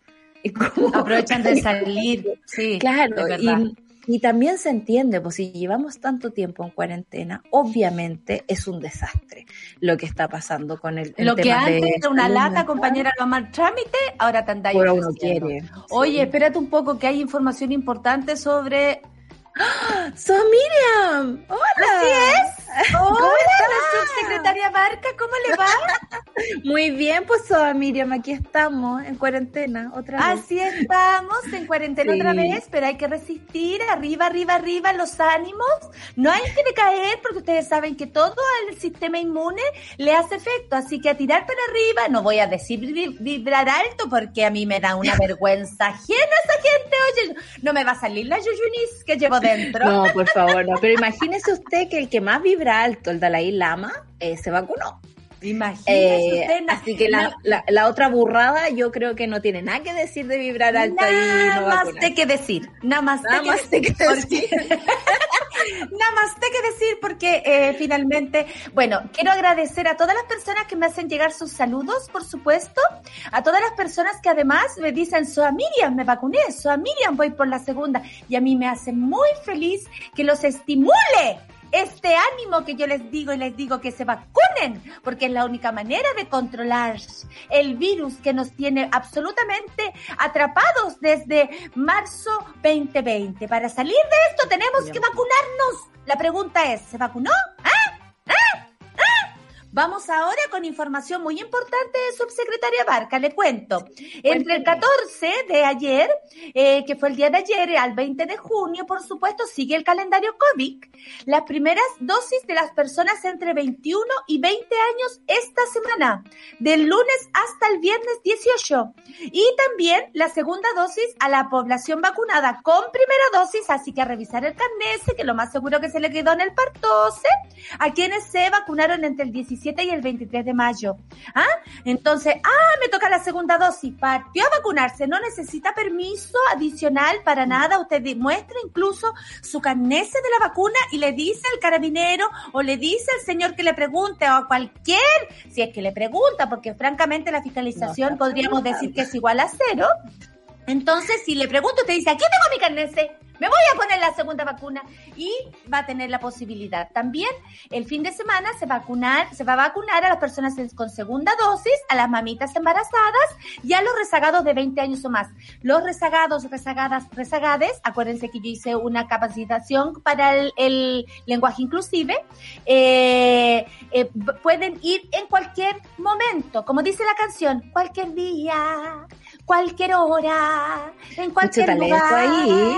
Aprovechan de salir. Sí, Claro, y, y también se entiende, pues si llevamos tanto tiempo en cuarentena, obviamente es un desastre lo que está pasando con el, el Lo que tema de antes era una lata, mental, compañera, lo mal trámite, ahora te andáis. Oye, espérate un poco que hay información importante sobre... ¡Soy Miriam! ¡Hola! Así es. ¿Cómo Hola, estás? la subsecretaria Barca, ¿cómo le va? (laughs) Muy bien, pues Soa Miriam, aquí estamos en cuarentena otra vez. Así estamos, en cuarentena Sí. otra vez, pero hay que resistir, arriba, arriba, arriba, los ánimos. No hay que decaer porque ustedes saben que todo el sistema inmune le hace efecto, así que a tirar para arriba, no voy a decir vi- vibrar alto porque a mí me da una (laughs) vergüenza ajena esa gente, oye, no me va a salir la yuyunis que llevo No, por favor, no. Pero imagínese usted que el que más vibra alto, el Dalai Lama, eh, se vacunó. Imagínese eh, Así que la, la, otra burrada yo creo que no tiene nada que decir de vibrar alto nada y no más de que decir. Nada más, nada más que decir. (laughs) nada más de que decir porque eh, finalmente, bueno, quiero agradecer a todas las personas que me hacen llegar sus saludos, por supuesto, a todas las personas que además me dicen, soy Miriam, me vacuné, soy Miriam, voy por la segunda, y a mí me hace muy feliz que los estimule este ánimo que yo les digo y les digo que se vacunen, porque es la única manera de controlar el virus que nos tiene absolutamente atrapados desde marzo 2020. Para salir de esto tenemos que vacunarnos. La pregunta es, ¿se vacunó? Vamos ahora con información muy importante de subsecretaria Barca, le cuento. Entre el 14 de ayer, eh, que fue el día de ayer, al 20 de junio, por supuesto, sigue el calendario COVID. Las primeras dosis de las personas entre 21 y 20 años esta semana, del lunes hasta el viernes 18. Y también la segunda dosis a la población vacunada con primera dosis, así que a revisar el carnet, que lo más seguro que se le quedó en el partose, a quienes se vacunaron entre el 17 y el 23 de mayo. ¿Ah? Entonces, ah, me toca la segunda dosis. Partió a vacunarse. No necesita permiso adicional para nada. Usted muestra incluso su carnet de la vacuna y le dice al carabinero o le dice al señor que le pregunte o a cualquier, si es que le pregunta, porque francamente la fiscalización podríamos decir que es igual a cero. Entonces, si le pregunto, usted dice, aquí tengo mi carnet me voy a poner la segunda vacuna y va a tener la posibilidad. También el fin de semana se, vacunar, se va a vacunar a las personas con segunda dosis, a las mamitas embarazadas y a los rezagados de 20 años o más. Los rezagados, rezagadas, rezagades, acuérdense que yo hice una capacitación para el, lenguaje inclusive, eh, eh, pueden ir en cualquier momento, como dice la canción, cualquier día cualquier hora, en cualquier lugar. Ahí.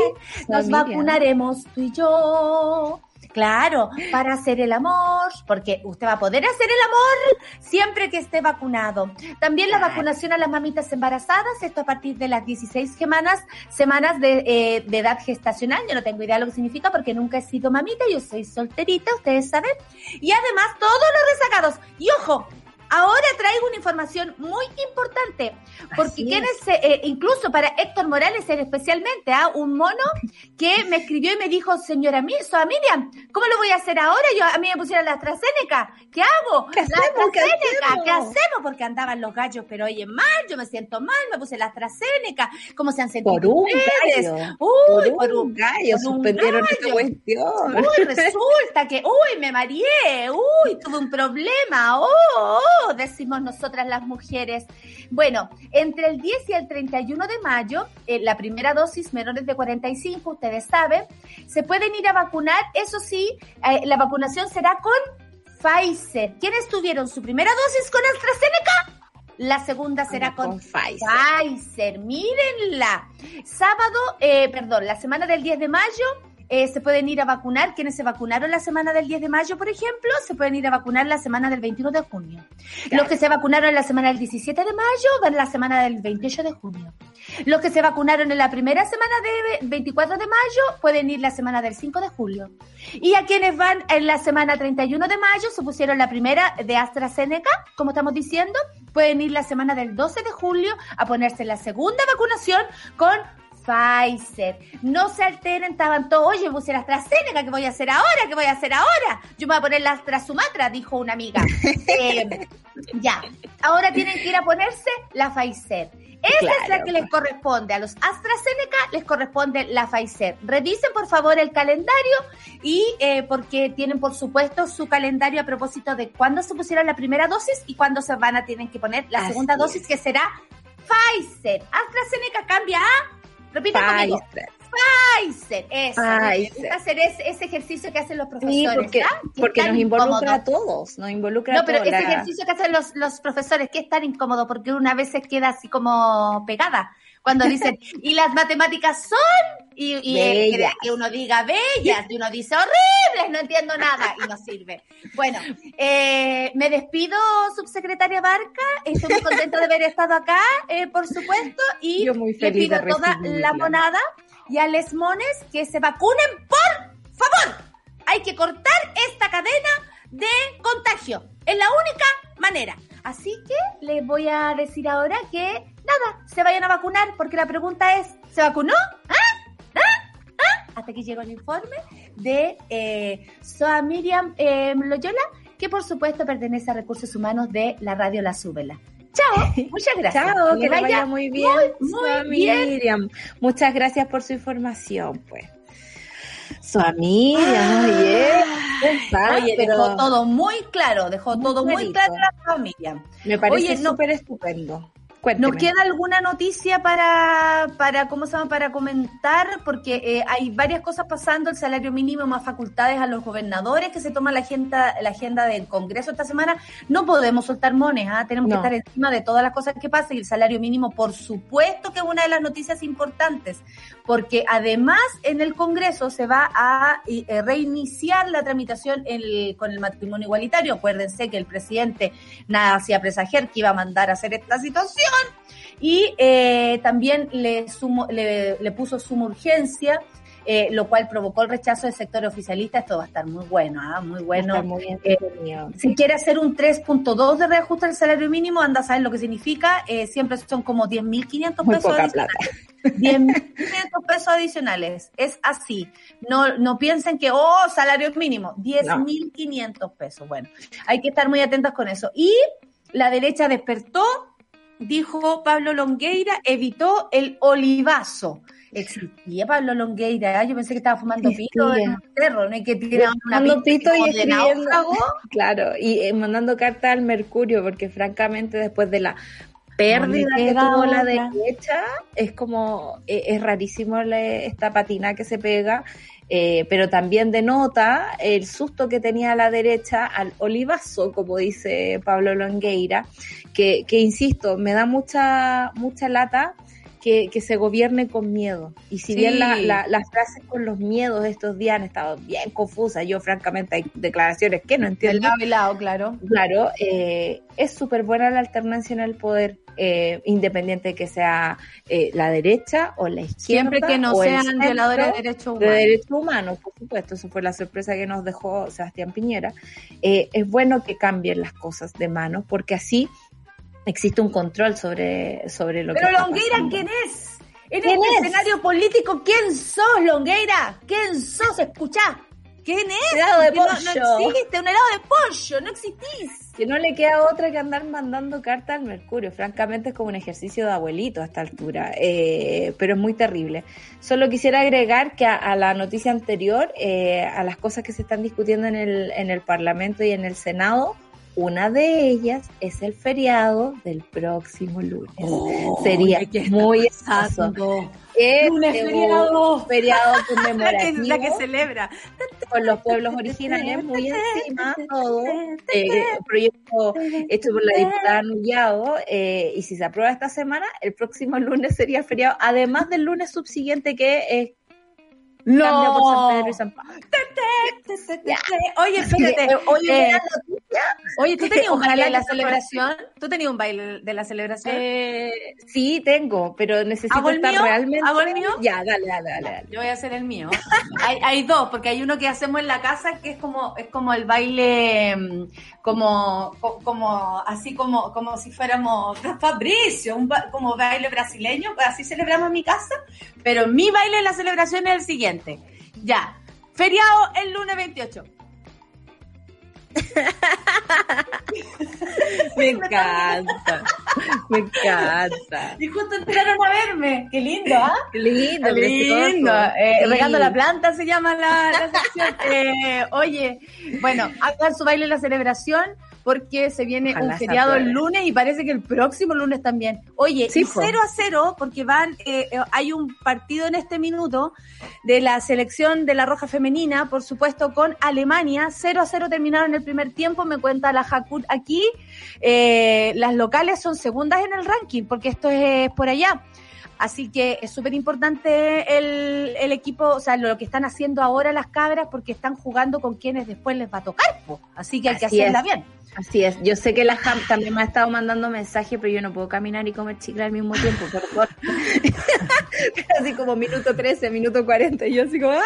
Nos vacunaremos tú y yo. Claro, para hacer el amor, porque usted va a poder hacer el amor siempre que esté vacunado. También la vacunación a las mamitas embarazadas, esto a partir de las 16 semanas, semanas de, eh, de edad gestacional. Yo no tengo idea de lo que significa porque nunca he sido mamita, yo soy solterita, ustedes saben. Y además todos los rezagados. Y ojo, Ahora traigo una información muy importante, porque quienes, eh, incluso para Héctor Morales especialmente, ¿ah? un mono que me escribió y me dijo, señora Mirso, Miriam, ¿cómo lo voy a hacer ahora? Yo a mí me pusieron la AstraZeneca, ¿qué hago? ¿Qué la AstraZeneca, ¿qué hacemos? Porque andaban los gallos, pero oye, mal, yo me siento mal, me puse la AstraZeneca, ¿cómo se han sentido Por un gallo. Uy, por un, gallo, suspendieron esta cuestión. Uy, resulta que, uy, me mareé, uy, tuve un problema, oh, oh decimos nosotras las mujeres. Bueno, entre el 10 y el 31 de mayo, eh, la primera dosis menores de 45, ustedes saben, se pueden ir a vacunar. Eso sí, eh, la vacunación será con Pfizer. ¿Quiénes tuvieron su primera dosis con AstraZeneca? La segunda será con, Pfizer. Pfizer. Mírenla. Sábado, eh, perdón, la semana del 10 de mayo eh, se pueden ir a vacunar. Quienes se vacunaron la semana del 10 de mayo, por ejemplo, se pueden ir a vacunar la semana del 21 de junio. Los que se vacunaron la semana del 17 de mayo van la semana del 28 de junio. Los que se vacunaron en la primera semana de 24 de mayo pueden ir la semana del 5 de julio. Y a quienes van en la semana 31 de mayo, se pusieron la primera de AstraZeneca, como estamos diciendo, pueden ir la semana del 12 de julio a ponerse la segunda vacunación con Pfizer. No se alteren, estaban todos, oye, puse la AstraZeneca, ¿qué voy a hacer ahora? ¿Qué voy a hacer ahora? Yo me voy a poner la Astra Sumatra, dijo una amiga. (laughs) Eh, ya, ahora tienen que ir a ponerse la Pfizer. Esa es la que les corresponde. A los AstraZeneca les corresponde la Pfizer. Revisen por favor el calendario y eh, porque tienen por supuesto su calendario a propósito de cuándo se pusieron la primera dosis y cuándo se van a tener que poner la segunda dosis que será Pfizer. AstraZeneca cambia a Repita conmigo. Pfizer, eso. Pfizer. Hacer ese, ese, ejercicio que hacen los profesores. porque, porque nos involucra a todos, nos involucra no, pero ese ejercicio que hacen los, los profesores, que es tan incómodo, porque una vez se queda así como pegada cuando dicen, (laughs) y las matemáticas son, y, y que uno diga bellas, y uno dice horribles, no entiendo nada, y no sirve. Bueno, eh, me despido, subsecretaria Barca, estoy muy contenta de haber estado acá, eh, por supuesto, y Yo muy feliz pido toda la monada y a les mones que se vacunen, por favor. Hay que cortar esta cadena de contagio. Es la única manera. Así que les voy a decir ahora que nada, se vayan a vacunar porque la pregunta es, ¿se vacunó? ¿Ah? Hasta que llegó el informe de eh, Soa Miriam eh, Loyola, que por supuesto pertenece a Recursos Humanos de la radio La Súbela. Chao, (laughs) muchas gracias. Chao, que, vaya, muy bien. Muy, bien. Miriam. Muchas gracias por su información, pues. Su amiga, ah, Oye, dejó todo muy claro, dejó todo muy claro la familia. Me parece súper estupendo. ¿Nos queda alguna noticia para, para, ¿cómo se llama? para comentar? Porque eh, hay varias cosas pasando, el salario mínimo, más facultades a los gobernadores que se toma la agenda, la agenda del Congreso esta semana. No podemos soltar mones, ¿ah? tenemos que estar encima de todas las cosas que pasan y el salario mínimo, por supuesto que es una de las noticias importantes, porque además en el Congreso se va a eh, reiniciar la tramitación con el matrimonio igualitario. Acuérdense que el presidente nada hacía presagiar que iba a mandar a hacer esta situación y eh, también le, sumo, le, le, puso suma urgencia, eh, lo cual provocó el rechazo del sector oficialista. Esto va a estar muy bueno, ¿ah? muy bueno. Muy eh, si quiere hacer un 3.2 de reajuste al salario mínimo, anda a saber lo que significa. siempre son como 10.500 pesos. Poca plata. 10.500 pesos adicionales. Es así. No, no piensen que, oh, salario mínimo. 10.500 pesos. Bueno, hay que estar muy atentos con eso. Y la derecha despertó dijo Pablo Longueira, evitó el olivazo. Existía Pablo Longueira, yo pensé que estaba fumando pito en un cerro, no hay que tirar una pito y escribiendo, claro, y eh, mandando carta al Mercurio, porque francamente después de la pérdida que tuvo la derecha, es como, eh, es rarísimo esta patina que se pega, eh, pero también denota el susto que tenía la derecha al olivazo, como dice Pablo Longueira, que, que insisto, me da mucha, mucha lata que, que, se gobierne con miedo. Y si bien la, las frases con los miedos estos días han estado bien confusas, yo francamente hay declaraciones que no entiendo. Del lado claro. Claro, eh, es súper buena la alternancia en el poder eh, independiente que sea eh, la derecha o la izquierda. Siempre que no sean violadores de derechos humanos. De derechos humanos, por supuesto, eso fue la sorpresa que nos dejó Sebastián Piñera. Eh, es bueno que cambien las cosas de manos porque así existe un control sobre, sobre lo que Pero Longueira, ¿quién es? En este escenario político, ¿quién sos, Longueira? ¿Quién sos? Escuchá. ¿Quién es? Un helado de pollo. No, existe, un helado de pollo, no existís. Que no le queda otra que andar mandando carta al Mercurio. Francamente es como un ejercicio de abuelito a esta altura, eh, pero es muy terrible. Solo quisiera agregar que a, la noticia anterior, eh, a las cosas que se están discutiendo en el, en el Parlamento y en el Senado, una de ellas es el feriado del próximo lunes. Oh, Sería muy exacto. Es lunes feriado. feriado conmemorativo. (laughs) la que celebra. Con los pueblos originales muy encima, todo. Eh, proyecto hecho por la diputada Nullado. Eh, y si se aprueba esta semana, el próximo lunes sería feriado, además del lunes subsiguiente que es no. Oye, espérate. Oye, eh, oye, ¿tú tenías un baile de la celebración? ¿Tú tenías un baile de la celebración? Eh, sí, tengo, pero necesito estar realmente. ¿Hago el mío? Ya, dale, dale, dale. Yo voy a hacer el mío. hay, hay dos, porque hay uno que hacemos en la casa que es como, es como el baile, mm, como, como, así como, como si fuéramos Fabricio, un como baile brasileño, así celebramos en mi casa, pero mi baile de la celebración es el siguiente. Ya, feriado el lunes 28. (laughs) me encanta, me encanta. Y justo entraron a verme, qué lindo, ¿ah? Qué lindo, qué lindo. Eh, regando la planta se llama la, la sección. (laughs) Eh, oye, bueno, hagan su baile la celebración porque se viene un feriado el lunes y parece que el próximo lunes también. Oye, sí, 0 a 0 porque van, eh, eh, hay un partido en este minuto de la selección de la Roja Femenina, por supuesto, con Alemania. 0 a 0 terminaron el primer tiempo, me cuenta la Hakut aquí. Eh, las locales son segundas en el ranking porque esto es por allá. Así que es súper importante el, el, equipo, o sea, lo que están haciendo ahora las cabras porque están jugando con quienes después les va a tocar. Así que hay que hacerla bien. Así es, yo sé que la Ham también me ha estado mandando mensajes, pero yo no puedo caminar y comer chicle al mismo tiempo, perdón. (laughs) así como minuto 13, minuto 40, y yo así como, ¡ah!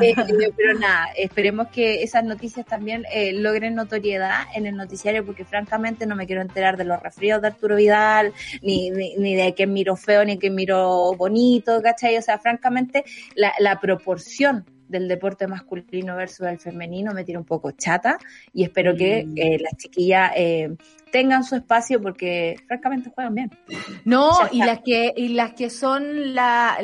Eh, pero nada, esperemos que esas noticias también eh, logren notoriedad en el noticiario, porque francamente no me quiero enterar de los resfríos de Arturo Vidal, ni, ni, de que miro feo, ni que miro bonito, ¿cachai? O sea, francamente, la, la proporción del deporte masculino versus el femenino me tiene un poco chata y espero que mm. eh, las chiquillas eh, tengan su espacio porque francamente juegan bien. No, y las que y las que son la,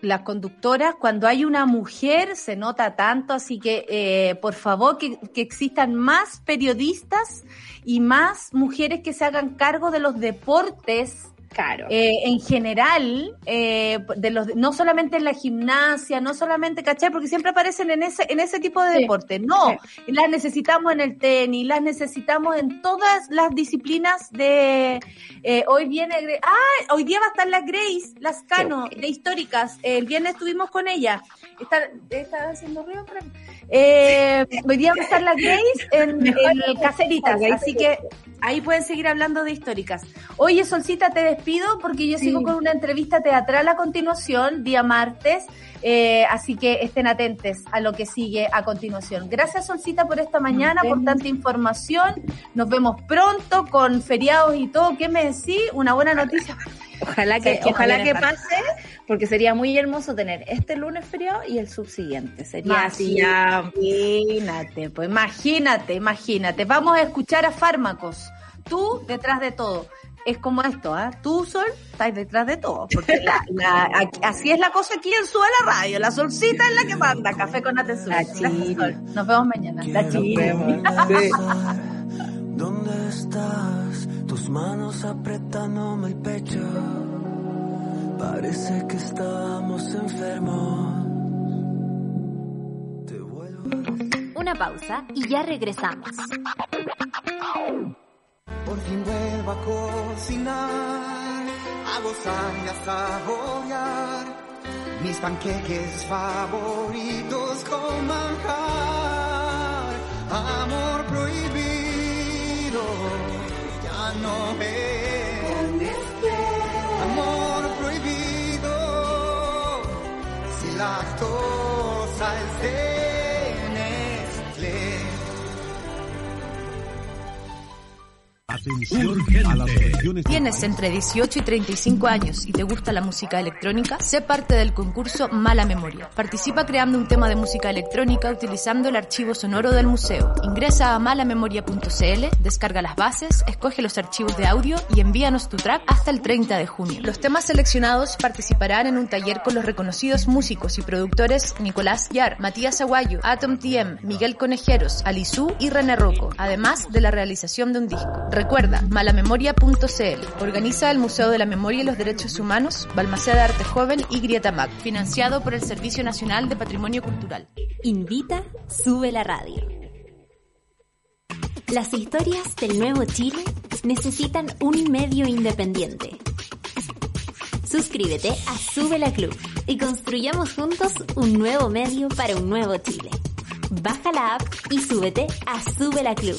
las conductoras, cuando hay una mujer se nota tanto, así que eh, por favor que, que existan más periodistas y más mujeres que se hagan cargo de los deportes Claro. Eh, en general, eh, de los, no solamente en la gimnasia, no solamente, ¿cachai? Porque siempre aparecen en ese, en ese tipo de deporte. No, las necesitamos en el tenis, las necesitamos en todas las disciplinas de, eh, hoy viene, ah, hoy día va a estar la Grace, las Cano, de históricas. el viernes estuvimos con ella. Está, está haciendo ruido eh, hoy día va a estar la Grace en, en Caceritas, así que ahí pueden seguir hablando de históricas. Oye, Solcita, te despido porque yo sigo con una entrevista teatral a continuación, día martes, eh, así que estén atentos a lo que sigue a continuación. Gracias, Solcita, por esta mañana, por tanta información. Nos vemos pronto con feriados y todo. ¿Qué me decís? Una buena noticia. Ojalá (laughs) que, ojalá que pase, porque sería muy hermoso tener este lunes feriado y el subsiguiente. Sería así ya. Imagínate, pues imagínate, imagínate. Vamos a escuchar a fármacos. Tú detrás de todo. Es como esto, ¿ah? Tú, Sol, estás detrás de todo. Porque así es la cosa aquí en Suela Radio. La solcita es la que manda. Café con atención. Nos vemos mañana. La (laughs) ¿Dónde estás? Tus manos apretándome el pecho. Parece que estamos enfermos. Te vuelvo Una pausa y ya regresamos. Por fin vuelvo a cocinar, a gozar y a saborear mis panqueques favoritos con manjar. Amor prohibido, ya no es Si es de Tienes entre 18 y 35 años y te gusta la música electrónica, sé parte del concurso Mala Memoria. Participa creando un tema de música electrónica utilizando el archivo sonoro del museo. Ingresa a malamemoria.cl, descarga las bases, escoge los archivos de audio y envíanos tu track hasta el 30 de junio. Los temas seleccionados participarán en un taller con los reconocidos músicos y productores Nicolás Yar, Matías Aguayo, Atom TM, Miguel Conejeros, Alisú y René Rocco, además de la realización de un disco. Recuerda, malamemoria.cl. Organiza el Museo de la Memoria y los Derechos Humanos, Balmaceda Arte Joven y Grieta Mac, financiado por el Servicio Nacional de Patrimonio Cultural. Invita, sube la radio. Las historias del nuevo Chile necesitan un medio independiente. Suscríbete a Sube la Club y construyamos juntos un nuevo medio para un nuevo Chile. Baja la app y súbete a Sube la Club.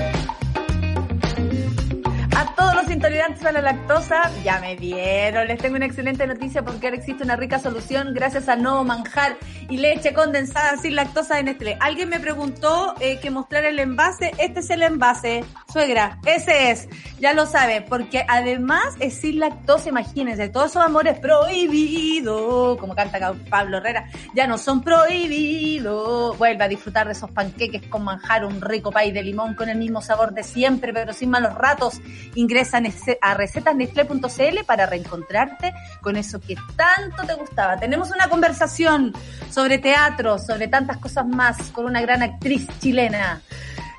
Intolerantes a la lactosa, ya me vieron. Les tengo una excelente noticia porque ahora existe una rica solución gracias a no manjar y leche condensada sin lactosa de Nestlé. Alguien me preguntó eh, que mostrar el envase. Este es el envase, suegra. Ese es. Ya lo sabe, porque además es sin lactosa. Imagínense, todos esos amores prohibidos, como canta Pablo Herrera, ya no son prohibidos. Vuelve a disfrutar de esos panqueques con manjar, un rico pay de limón con el mismo sabor de siempre, pero sin malos ratos. Ingresa a recetasnestlé.cl para reencontrarte con eso que tanto te gustaba. Tenemos una conversación sobre teatro, sobre tantas cosas más, con una gran actriz chilena.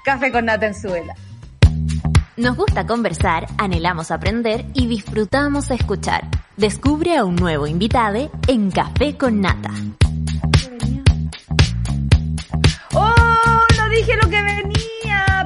Café con Nata en Suela. Nos gusta conversar, anhelamos aprender y disfrutamos escuchar. Descubre a un nuevo invitado en Café con Nata. ¡Oh! No dije lo que venía,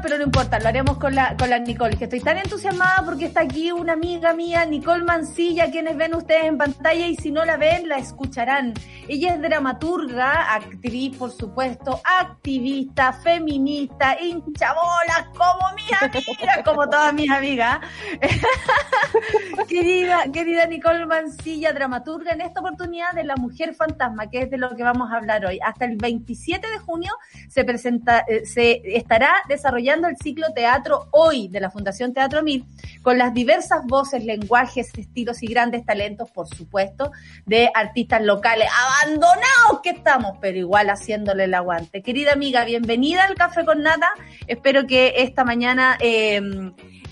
pero no importa, lo haremos con la, con la Nicole, que estoy tan entusiasmada porque está aquí una amiga mía, Nicole Mancilla, quienes ven ustedes en pantalla y si no la ven, la escucharán. Ella es dramaturga, actriz, por supuesto, activista, feminista, hinchabolas, como mi amiga, (laughs) como todas mis amigas. (laughs) querida, querida Nicole Mancilla, dramaturga, en esta oportunidad de La Mujer Fantasma, que es de lo que vamos a hablar hoy. Hasta el 27 de junio se presenta, eh, se estará desarrollando el ciclo Teatro Hoy de la Fundación Teatro Mil, con las diversas voces, lenguajes, estilos y grandes talentos, por supuesto, de artistas locales, abandonados que estamos, pero igual haciéndole el aguante. Querida amiga, bienvenida al Café con Nata. Espero que esta mañana eh,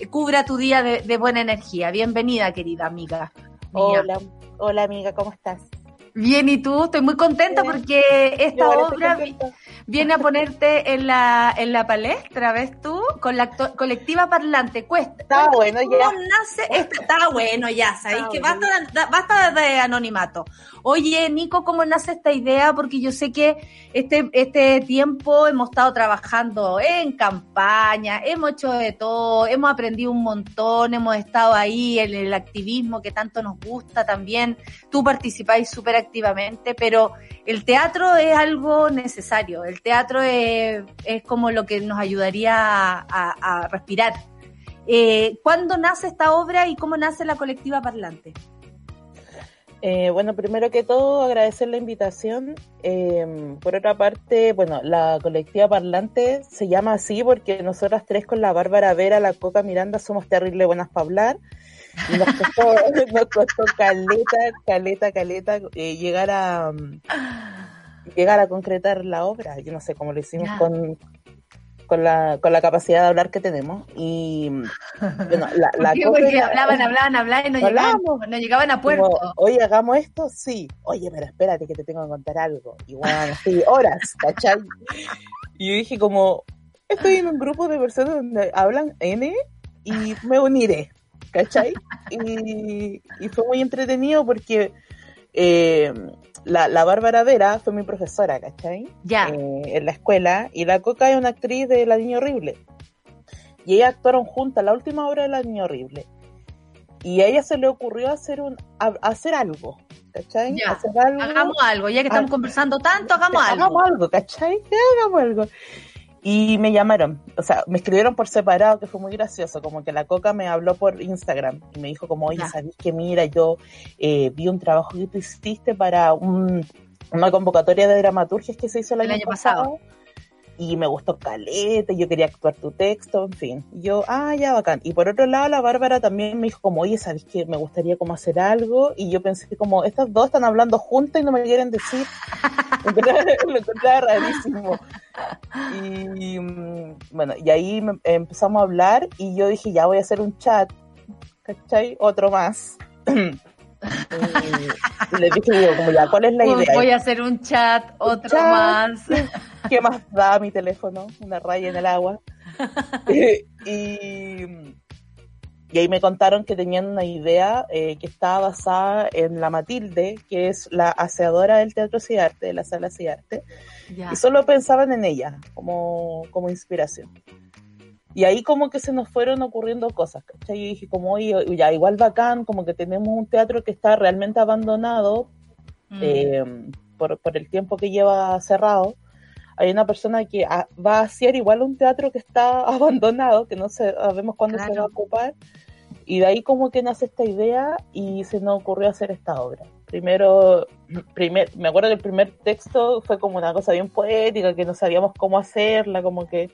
cubra tu día de, de, buena energía. Bienvenida, querida amiga. Hola, hola amiga, ¿cómo estás? Bien, ¿y tú? Estoy muy contenta Bien. porque esta obra viene a ponerte en la, en la palestra, ¿ves tú? Con la colectiva parlante. Cuesta. Está bueno ya. Nace? Está bueno ya, ¿sabéis? Que basta, basta de anonimato. Oye, Nico, ¿cómo nace esta idea? Porque yo sé que este, este tiempo hemos estado trabajando en campaña, hemos hecho de todo, hemos aprendido un montón, hemos estado ahí en el activismo que tanto nos gusta también. Tú participáis súper activamente, pero el teatro es algo necesario. El teatro es, como lo que nos ayudaría a respirar. Eh, ¿Cuándo nace esta obra y cómo nace la colectiva parlante? Eh, bueno, primero que todo, agradecer la invitación. Eh, por otra parte, bueno, la colectiva parlante se llama así porque nosotras tres con la Bárbara Vera, la Coca Miranda, somos terrible buenas para hablar. Nos costó, (laughs) nos costó caleta, caleta, caleta eh, llegar a um, llegar a concretar la obra. Yo no sé cómo lo hicimos yeah. con, con la, con la capacidad de hablar que tenemos. Y bueno, la, la ¿Por qué? Porque hablaban, hablaban, hablaban y no llegaban, no llegaban a puerto. Como, Oye, hagamos esto, sí. Oye, pero espérate que te tengo que contar algo. Y bueno, sí, horas, ¿cachai? Y yo dije como, estoy en un grupo de personas donde hablan N y me uniré, ¿cachai? Y, y fue muy entretenido porque eh, la, la Bárbara Vera fue mi profesora, ¿cachai? Ya. Eh, en la escuela. Y la Coca es una actriz de La Niña Horrible. Y ellas actuaron juntas la última obra de La Niña Horrible. Y a ella se le ocurrió hacer un a, hacer algo, ¿cachai? Ya. Hacer algo, hagamos algo, ya que estamos algo. conversando tanto, hagamos algo. Hagamos algo, ¿cachai? Hagamos algo. Y me llamaron, o sea, me escribieron por separado, que fue muy gracioso, como que la Coca me habló por Instagram y me dijo como, oye, Ya. ¿sabes que Mira, yo eh, vi un trabajo que tú hiciste para un, una convocatoria de dramaturgias que se hizo el, El año pasado. Y me gustó caleta, y yo quería actuar tu texto, en fin. Y yo, ah, ya, bacán. Y por otro lado, la Bárbara también me dijo como, oye, ¿sabes que me gustaría como hacer algo? Y yo pensé como, estas dos están hablando juntas y no me quieren decir. (laughs) lo encontraba (laughs) rarísimo. Y mm, bueno, y ahí empezamos a hablar y yo dije, ya voy a hacer un chat, ¿cachai? Otro más. (clears throat) y, les dije, digo, como ya, ¿cuál es la idea? Voy a hacer un chat, otro chat. más. ¿Qué más da mi teléfono? Una raya en el agua. (laughs) y, y ahí me contaron que tenían una idea eh, que estaba basada en la Matilde, que es la aseadora del Teatro Ciarte, de la sala Ciarte, y solo pensaban en ella como, como inspiración. Y ahí como que se nos fueron ocurriendo cosas, ¿cachai? Y dije como, oye, ya igual bacán, como que tenemos un teatro que está realmente abandonado, Mm. eh, por, por el tiempo que lleva cerrado. Hay una persona que a- va a hacer igual un teatro que está (laughs) abandonado, que no sabemos cuándo se va a ocupar. Y de ahí como que nace esta idea y se nos ocurrió hacer esta obra. Primero, primer, me acuerdo que el primer texto fue como una cosa bien poética, que no sabíamos cómo hacerla, como que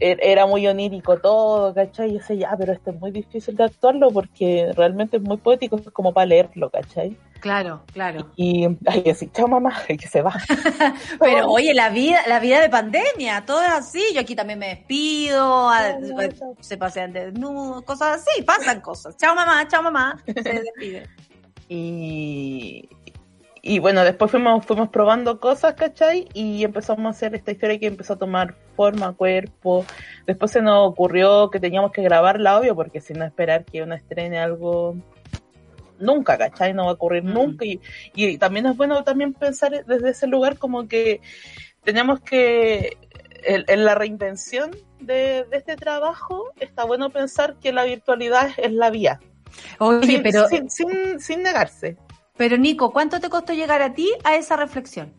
era muy onírico todo, ¿cachai? Y yo decía, ya, pero esto es muy difícil de actuarlo porque realmente es muy poético, es como para leerlo, ¿cachai? Claro, claro. Y ay, así, chao mamá, y (laughs) que se va. (laughs) Pero oye, la vida, la vida de pandemia, todo es así. Yo aquí también me despido, a- No, no, no. se pasean desnudos, cosas así, pasan cosas. Chao mamá, chao mamá. Se despide. (laughs) Y, y bueno, después fuimos, fuimos probando cosas, ¿cachai? Y empezamos a hacer esta historia que empezó a tomar forma, cuerpo. Después se nos ocurrió que teníamos que grabarla, obvio, porque si no esperar que uno estrene algo nunca, ¿cachai? No va a ocurrir Mm. nunca. Y, y también es bueno también pensar desde ese lugar como que tenemos que en, la reinvención de, este trabajo está bueno pensar que la virtualidad es la vía. Oye, pero... Sin, sin, negarse. Pero Nico, ¿cuánto te costó llegar a ti a esa reflexión?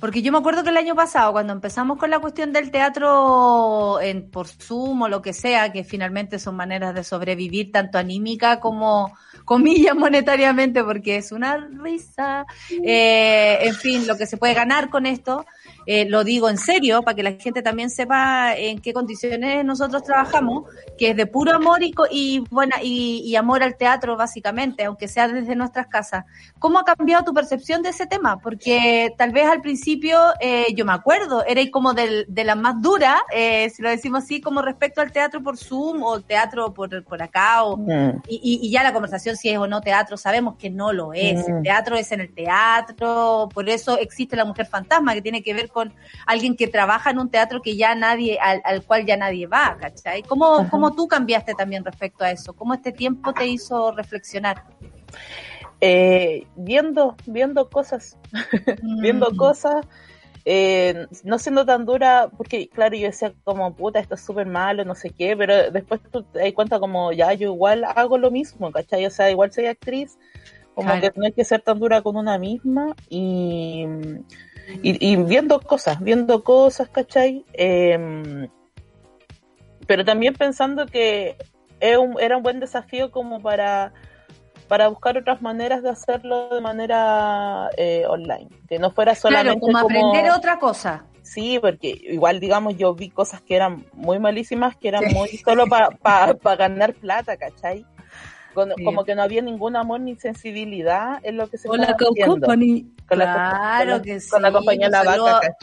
Porque yo me acuerdo que el año pasado, cuando empezamos con la cuestión del teatro en, por Zoom o lo que sea, que finalmente son maneras de sobrevivir tanto anímica como, comillas, monetariamente, porque es una risa, eh, en fin, lo que se puede ganar con esto, eh, lo digo en serio, para que la gente también sepa en qué condiciones nosotros trabajamos, que es de puro amor y, y, buena, y, amor al teatro, básicamente, aunque sea desde nuestras casas. ¿Cómo ha cambiado tu percepción de ese tema? Porque tal vez al principio, eh, yo me acuerdo, era como de la más dura, eh, si lo decimos así, como respecto al teatro por Zoom o teatro por, por acá, o, mm. y, y, ya la conversación si es o no teatro, sabemos que no lo es. El mm. teatro es en el teatro, por eso existe la mujer fantasma, que tiene que ver con alguien que trabaja en un teatro que ya nadie, al, cual ya nadie va, ¿cachai? ¿Cómo, ¿Cómo, tú cambiaste también respecto a eso? ¿Cómo este tiempo te hizo reflexionar? Eh, viendo, viendo cosas, (laughs) viendo mm. cosas, eh, no siendo tan dura, porque claro, yo decía como, puta, esto es súper malo, no sé qué, pero después tú te das cuenta como, ya, yo igual hago lo mismo, ¿cachai? O sea, igual soy actriz, como que no hay que ser tan dura con una misma y y, viendo cosas, viendo cosas, ¿cachai? Em, pero también pensando que era un, buen desafío como para, para buscar otras maneras de hacerlo de manera eh, online, que no fuera solamente como, aprender otra cosa. Sí, porque igual, digamos, yo vi cosas que eran muy malísimas, que eran muy solo para (laughs) ganar plata, ¿cachai? Como que no había ningún amor ni sensibilidad en lo que se estaba haciendo. Con claro la, que sí. Con la compañía La Vaca,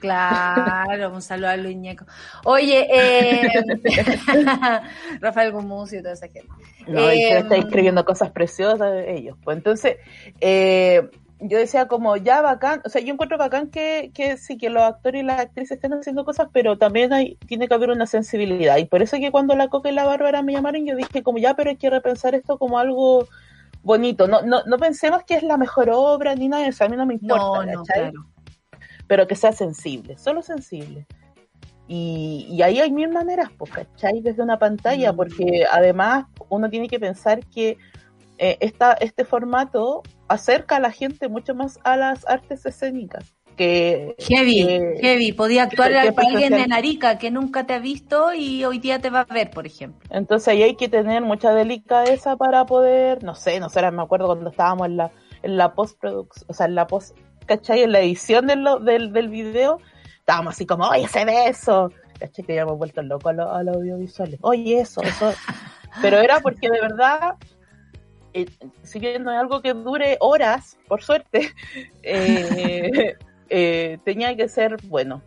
Claro, un saludo a Luis Ñeco. Oye, eh, (laughs) Rafael Gumusi y toda esa gente. No, eh, está escribiendo cosas preciosas de ellos. Pues entonces, eh, yo decía como ya bacán, o sea, yo encuentro bacán que, que sí, que los actores y las actrices estén haciendo cosas, pero también hay, tiene que haber una sensibilidad. Y por eso que cuando la Coca y la Bárbara me llamaron, yo dije como ya, pero hay que repensar esto como algo bonito. No, no, no pensemos que es la mejor obra ni nada de eso, a mí no me importa, no, Pero que sea sensible, solo sensible. Y, y, ahí hay mil maneras, pues, ¿cachai? Desde una pantalla, mm. porque además uno tiene que pensar que eh, esta, este formato acerca a la gente mucho más a las artes escénicas. Que, heavy, heavy. Podía actuar alguien en Arica que nunca te ha visto y hoy día te va a ver, por ejemplo. Entonces ahí hay que tener mucha delicadeza para poder, no sé, no sé, me acuerdo cuando estábamos en la, en la postproducción, o sea, en la post, ¿cachai? En la edición del, del, del video, estábamos así como, oye, ese beso. ¿Cachai? Que ya hemos vuelto loco a los audiovisuales. Oye, eso, eso. (laughs) Pero era porque de verdad eh, si bien no es algo que dure horas, por suerte, (laughs) eh, eh, tenía que ser bueno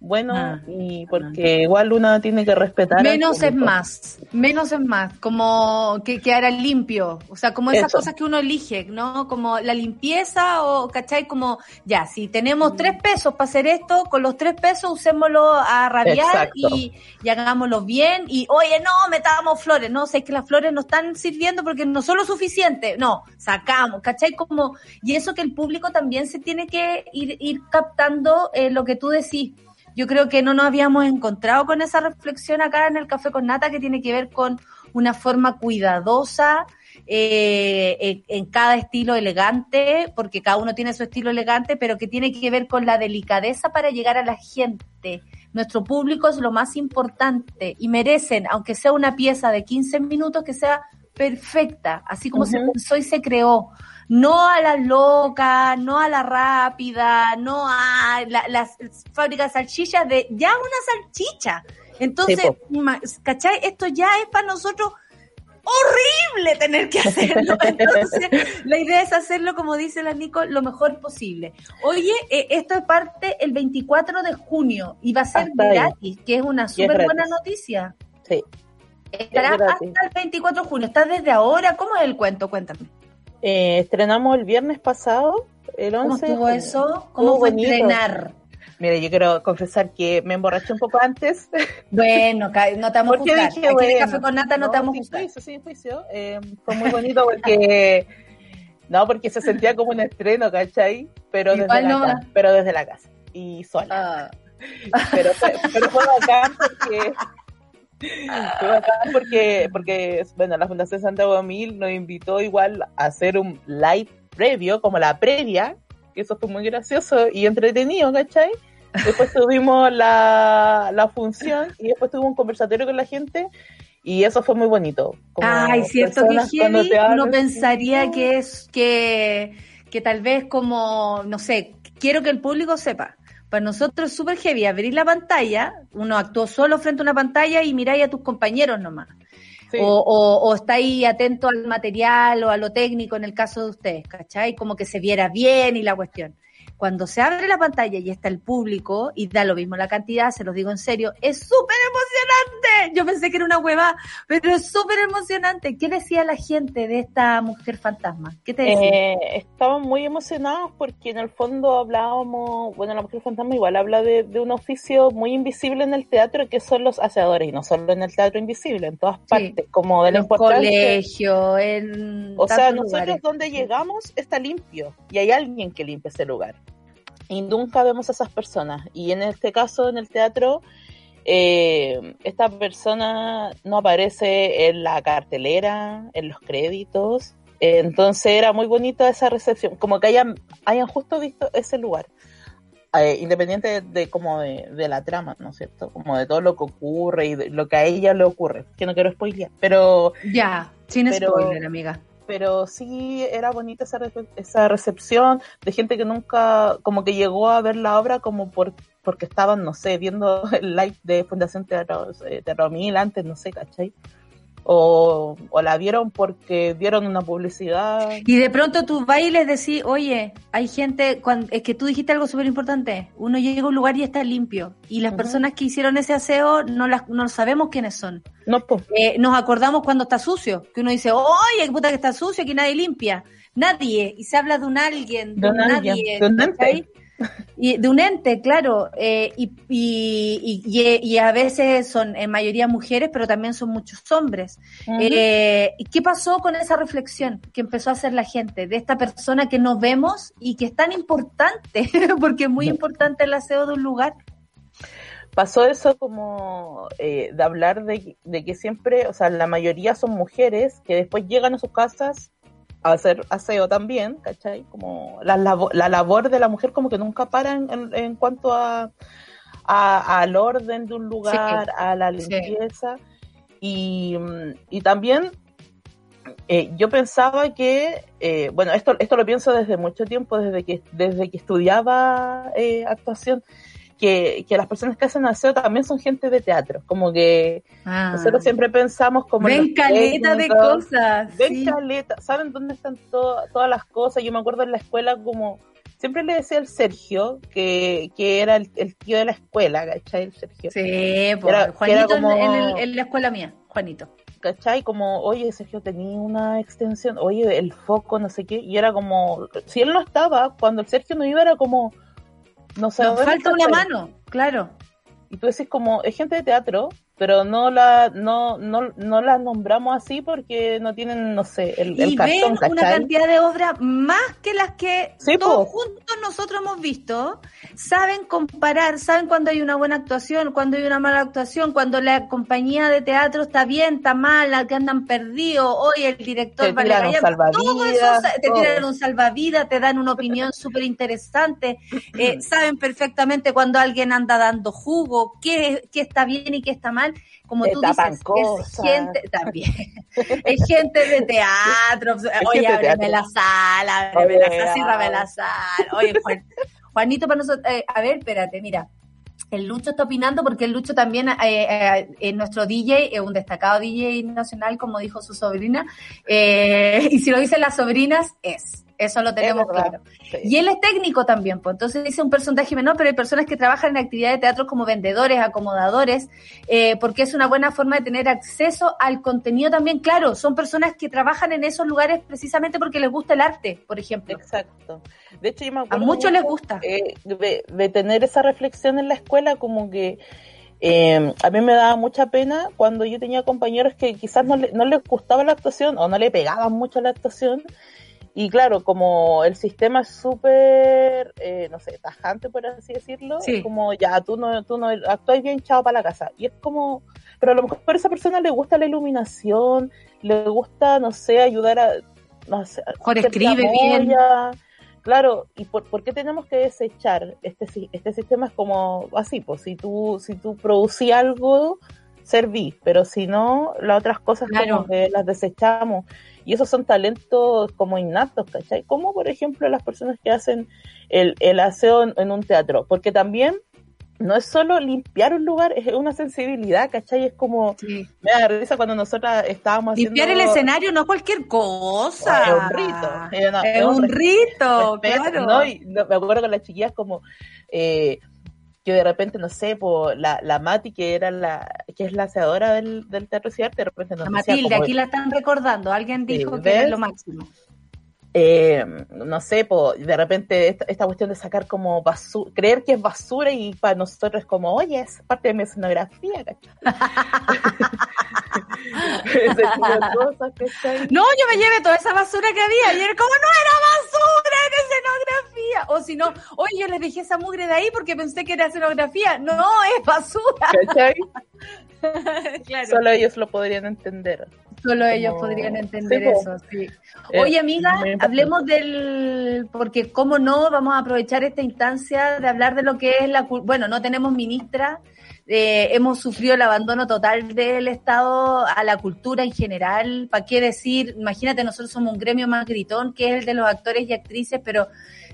bueno ah, y porque igual uno tiene que respetar. Menos es más, menos es más, como que quedara limpio, o sea, como esas cosas que uno elige, ¿no? Como la limpieza o, ¿cachai? Como, ya, si tenemos tres pesos para hacer esto, con los tres pesos usémoslo a rabiar y, y, hagámoslo bien y, oye, no, metamos flores, no, sé que las flores no están sirviendo porque no son lo suficiente, no, sacamos, ¿cachai? Como, y eso que el público también se tiene que ir, ir captando eh, lo que tú decís yo creo que no nos habíamos encontrado con esa reflexión acá en el Café con Nata que tiene que ver con una forma cuidadosa eh, en, cada estilo elegante, porque cada uno tiene su estilo elegante, pero que tiene que ver con la delicadeza para llegar a la gente. Nuestro público es lo más importante y merecen, aunque sea una pieza de 15 minutos, que sea perfecta, así como se pensó y se creó no a la loca, no a la rápida, no a las fábricas de salchichas de ya una salchicha. Entonces, ¿cachai? Esto ya es para nosotros horrible tener que (laughs) hacerlo. Entonces, la idea es hacerlo, como dice la Nico, lo mejor posible. Oye, eh, esto es parte el 24 de junio y va a ser gratis, que es una súper buena noticia. Sí. Estará hasta el 24 de junio. ¿Está desde ahora? ¿Cómo es el cuento? Cuéntame. Eh, estrenamos el viernes pasado, el 11. ¿Cómo estuvo eso? ¿Cómo fue estrenar? Mire, yo quiero confesar que me emborraché un poco antes. (laughs) Bueno, no te vamos a juzgar. Aquí bueno, Café con Nata no, te vamos a juzgar. Juicio, sí, juicio. Eh, fue muy bonito porque... (laughs) no, porque se sentía como un estreno, ¿cachai? Pero desde, la casa, pero desde la casa. Y sola. Ah. (laughs) pero, pero fue bacán porque porque, porque bueno, la Fundación Santiago Mil nos invitó igual a hacer un live previo, como la previa, que eso fue muy gracioso y entretenido, ¿cachai? Después tuvimos la, la función y después tuvimos un conversatorio con la gente y eso fue muy bonito. Ay, cierto que heavy, uno pensaría que es que, que tal vez como, no sé, quiero que el público sepa. Para nosotros es súper heavy abrir la pantalla, uno actuó solo frente a una pantalla y miráis a tus compañeros nomás. O, o, o está ahí atento al material o a lo técnico en el caso de ustedes, ¿cachai? Como que se viera bien y la cuestión. Cuando se abre la pantalla y está el público, y da lo mismo la cantidad, se los digo en serio, es súper emocionante. Yo pensé que era una hueva, pero es súper emocionante. ¿Qué decía la gente de esta mujer fantasma? ¿Qué te decía? Eh, estaban muy emocionados porque en el fondo hablábamos, bueno, la mujer fantasma igual habla de, de, un oficio muy invisible en el teatro que son los hacedores, y no solo en el teatro invisible, en todas partes, Sí. como de la importancia. colegios, en O sea, nosotros lugares. donde llegamos está limpio y hay alguien que limpia ese lugar. Y nunca vemos a esas personas. Y en este caso, en el teatro, eh, esta persona no aparece en la cartelera, en los créditos. Eh, entonces era muy bonita esa recepción, como que hayan, hayan justo visto ese lugar. Eh, independiente de, de como de, de la trama, ¿no es cierto? Como de todo lo que ocurre y de lo que a ella le ocurre, que no quiero spoilear, pero Ya, sin Pero- spoiler, amiga. pero sí era bonita esa, esa recepción de gente que nunca, como que llegó a ver la obra como por porque estaban, no sé, viendo (laughs) el live de Fundación Teatro, eh, Teatro Mil antes, no sé, ¿cachai? O, o la vieron porque vieron una publicidad. Y de pronto tú vas y les decís, oye, hay gente, cuando, es que tú dijiste algo súper importante, uno llega a un lugar y está limpio, y las personas que hicieron ese aseo no las no sabemos quiénes son. No, pues, Eh, nos acordamos cuando está sucio, que uno dice, oye, puta que está sucio, que nadie limpia. Nadie, y se habla de un alguien, de, De un nadie. Y de un ente, claro, eh, y, y, y, y a veces son en mayoría mujeres, pero también son muchos hombres. Eh, ¿y ¿Qué pasó con esa reflexión que empezó a hacer la gente de esta persona que no vemos y que es tan importante, (laughs) porque es muy importante el aseo de un lugar? pasó eso como eh, de hablar de, de que siempre, o sea, la mayoría son mujeres que después llegan a sus casas hacer aseo también, ¿cachai? Como la, labo- la labor de la mujer como que nunca para en, en- en cuanto a, a- al orden de un lugar, a la sí. limpieza. Y, mm, y también eh, yo pensaba que, eh, bueno, esto, esto lo pienso desde mucho tiempo, desde que, desde que estudiaba eh, actuación, que, que las personas que hacen aseo también son gente de teatro, como que nosotros siempre pensamos como... en Ah. Ven caleta de cosas. Ven sí. caleta, ¿saben dónde están to- todas las cosas? Yo me acuerdo en la escuela como... Siempre le decía al Sergio, que, que era el, el tío de la escuela, ¿cachai? El Sergio. Sí, Era- Juanito era como- en, en el- en la escuela mía, Juanito. ¿cachai? Como, oye, Sergio tenía una extensión, oye, el foco, no sé qué, y era como, si él no estaba, cuando el Sergio no iba, era como, no sé, Nos ¿dónde falta una mano, claro. Y tú decís como, es gente de teatro, pero no la, no, no, no la nombramos así porque no tienen, no sé, el, el y cartón, ven una cantidad de obras más que las que Sí, todos po. juntos nosotros hemos visto. Saben comparar, saben cuando hay una buena actuación, cuando hay una mala actuación, cuando la compañía de teatro está bien, está mal, que andan perdidos, hoy el director Te vale eso salvavidas, sa- te todo. tiran un salvavidas, te dan una opinión súper interesante, eh, saben perfectamente cuando alguien anda dando jugo, qué, qué está bien y qué está mal, como Te tú tapan dices, cosas. es gente también, (laughs) es gente de teatro, oye, gente de ábreme la sala, ábreme la Oye, sala, cierrame la sala, oye, Juan- Juanito para nosotros, eh, a ver, espérate, mira, el Lucho está opinando porque el Lucho también, eh, eh, es nuestro DJ, es un destacado DJ nacional, como dijo su sobrina, eh, (laughs) y si lo dicen las sobrinas, es. Eso lo tenemos claro. sí. Y él es técnico también, pues entonces dice un porcentaje menor, pero hay personas que trabajan en actividades de teatro como vendedores, acomodadores, eh, porque es una buena forma de tener acceso al contenido también. Claro, son personas que trabajan en esos lugares precisamente porque les gusta el arte, por ejemplo. Exacto. De hecho, yo me A muchos les gusta. eh, de, de tener esa reflexión en la escuela, como que eh, a mí me daba mucha pena cuando yo tenía compañeros que quizás no, le- no les gustaba la actuación o no le pegaban mucho la actuación Y claro, como el sistema es súper, eh, no sé, tajante, por así decirlo, Sí. es como, ya, tú no, tú no actúas bien, chao para la casa. Y es como, pero a lo mejor a esa persona le gusta la iluminación, le gusta, no sé, ayudar a, no sé, Mejor escribe bien. Claro, ¿y por, por qué tenemos que desechar este, este sistema? Es como así, pues si tú, si tú producís algo, serví, pero si no, las otras cosas Claro. como que las desechamos. Y esos son talentos como innatos, ¿cachai? Como por ejemplo las personas que hacen el, el aseo en, en un teatro, porque también no es solo limpiar un lugar, es una sensibilidad, ¿cachai? Es como, Sí. me da risa cuando nosotras estábamos Limpiar el escenario no cualquier cosa. Es un rito. Eh, no, Es es un rito, claro. ¿no? Y me acuerdo con las chiquillas como eh, que de repente, no sé, po, la, la Mati, que era la, que es la aseadora del, del Teatro Ciudad, de repente nos La Matilde, como, aquí la están recordando. Alguien Sí, dijo que es ¿ves? lo máximo. Eh, no sé, po, de repente esta, esta cuestión de sacar como basura, creer que es basura y para nosotros es como, oye, es parte de mi escenografía, ¿cachai? (laughs) Ese tipo de cosas, ¿cachai? No, yo me llevé toda esa basura que había. Y era como, no era basura, era escenografía. O si no, oye, yo les dejé esa mugre de ahí porque pensé que era escenografía. No, es basura. ¿Cachai? (laughs) claro. Solo ellos lo podrían entender. Solo ellos Como- podrían entender Sí, eso, sí. Eh, Oye, amiga. Hablemos del, porque cómo no, vamos a aprovechar esta instancia de hablar de lo que es la, bueno, no tenemos ministra, eh, hemos sufrido el abandono total del Estado a la cultura en general, ¿para qué decir? Imagínate, nosotros somos un gremio más gritón que es el de los actores y actrices, pero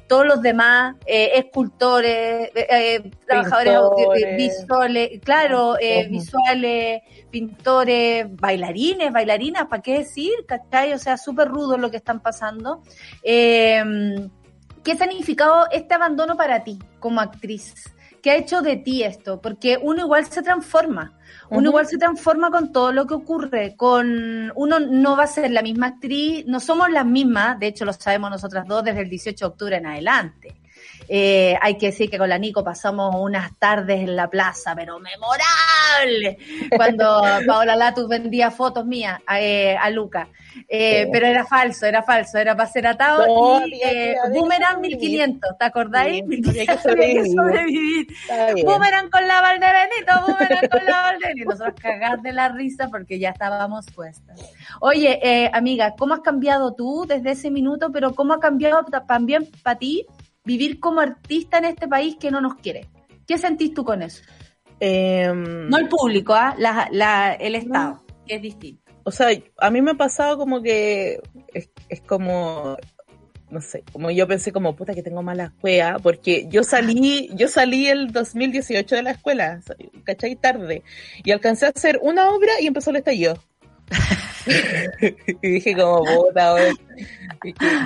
todos los demás, eh, escultores, eh, eh, trabajadores Pintores. eh, visuales, claro, eh, visuales, pintores, bailarines, bailarinas, ¿para qué decir? ¿Cachai? O sea, súper rudo lo que están pasando. Eh, ¿Qué ha significado este abandono para ti como actriz? ¿Qué ha hecho de ti esto? Porque uno igual se transforma. Uno igual se transforma con todo lo que ocurre. Con uno no va a ser la misma actriz, no somos las mismas, de hecho lo sabemos nosotras dos desde el 18 de octubre en adelante. Eh, hay que decir que con la Nico pasamos unas tardes en la plaza, pero memorables, cuando (laughs) Paola Latus vendía fotos mías a, eh, a Luca. Eh, Sí. Pero era falso, era falso, era para ser atado No, y Boomerang sobrevivir. 1500, ¿te acordáis? Sí, 1500 (laughs) había que sobrevivir. Boomerang con la Valdebenito, boomerang con la Valdebenito. Nosotros cagar de la risa porque ya estábamos puestas. Oye, amiga, ¿cómo has cambiado tú desde ese minuto? Pero ¿cómo ha cambiado ta- también para ti vivir como artista en este país que no nos quiere? ¿Qué sentís tú con eso? Em, No el público, ¿ah? La- la- el Estado, que es distinto. o sea, a mí me ha pasado como que es, es como, no sé, como yo pensé como, puta que tengo mala escuela, porque yo salí, (laughs) yo salí el 2018 de la escuela, ¿cachai? Tarde, y alcancé a hacer una obra y empezó el estallido. (laughs) (laughs) y dije como, puta,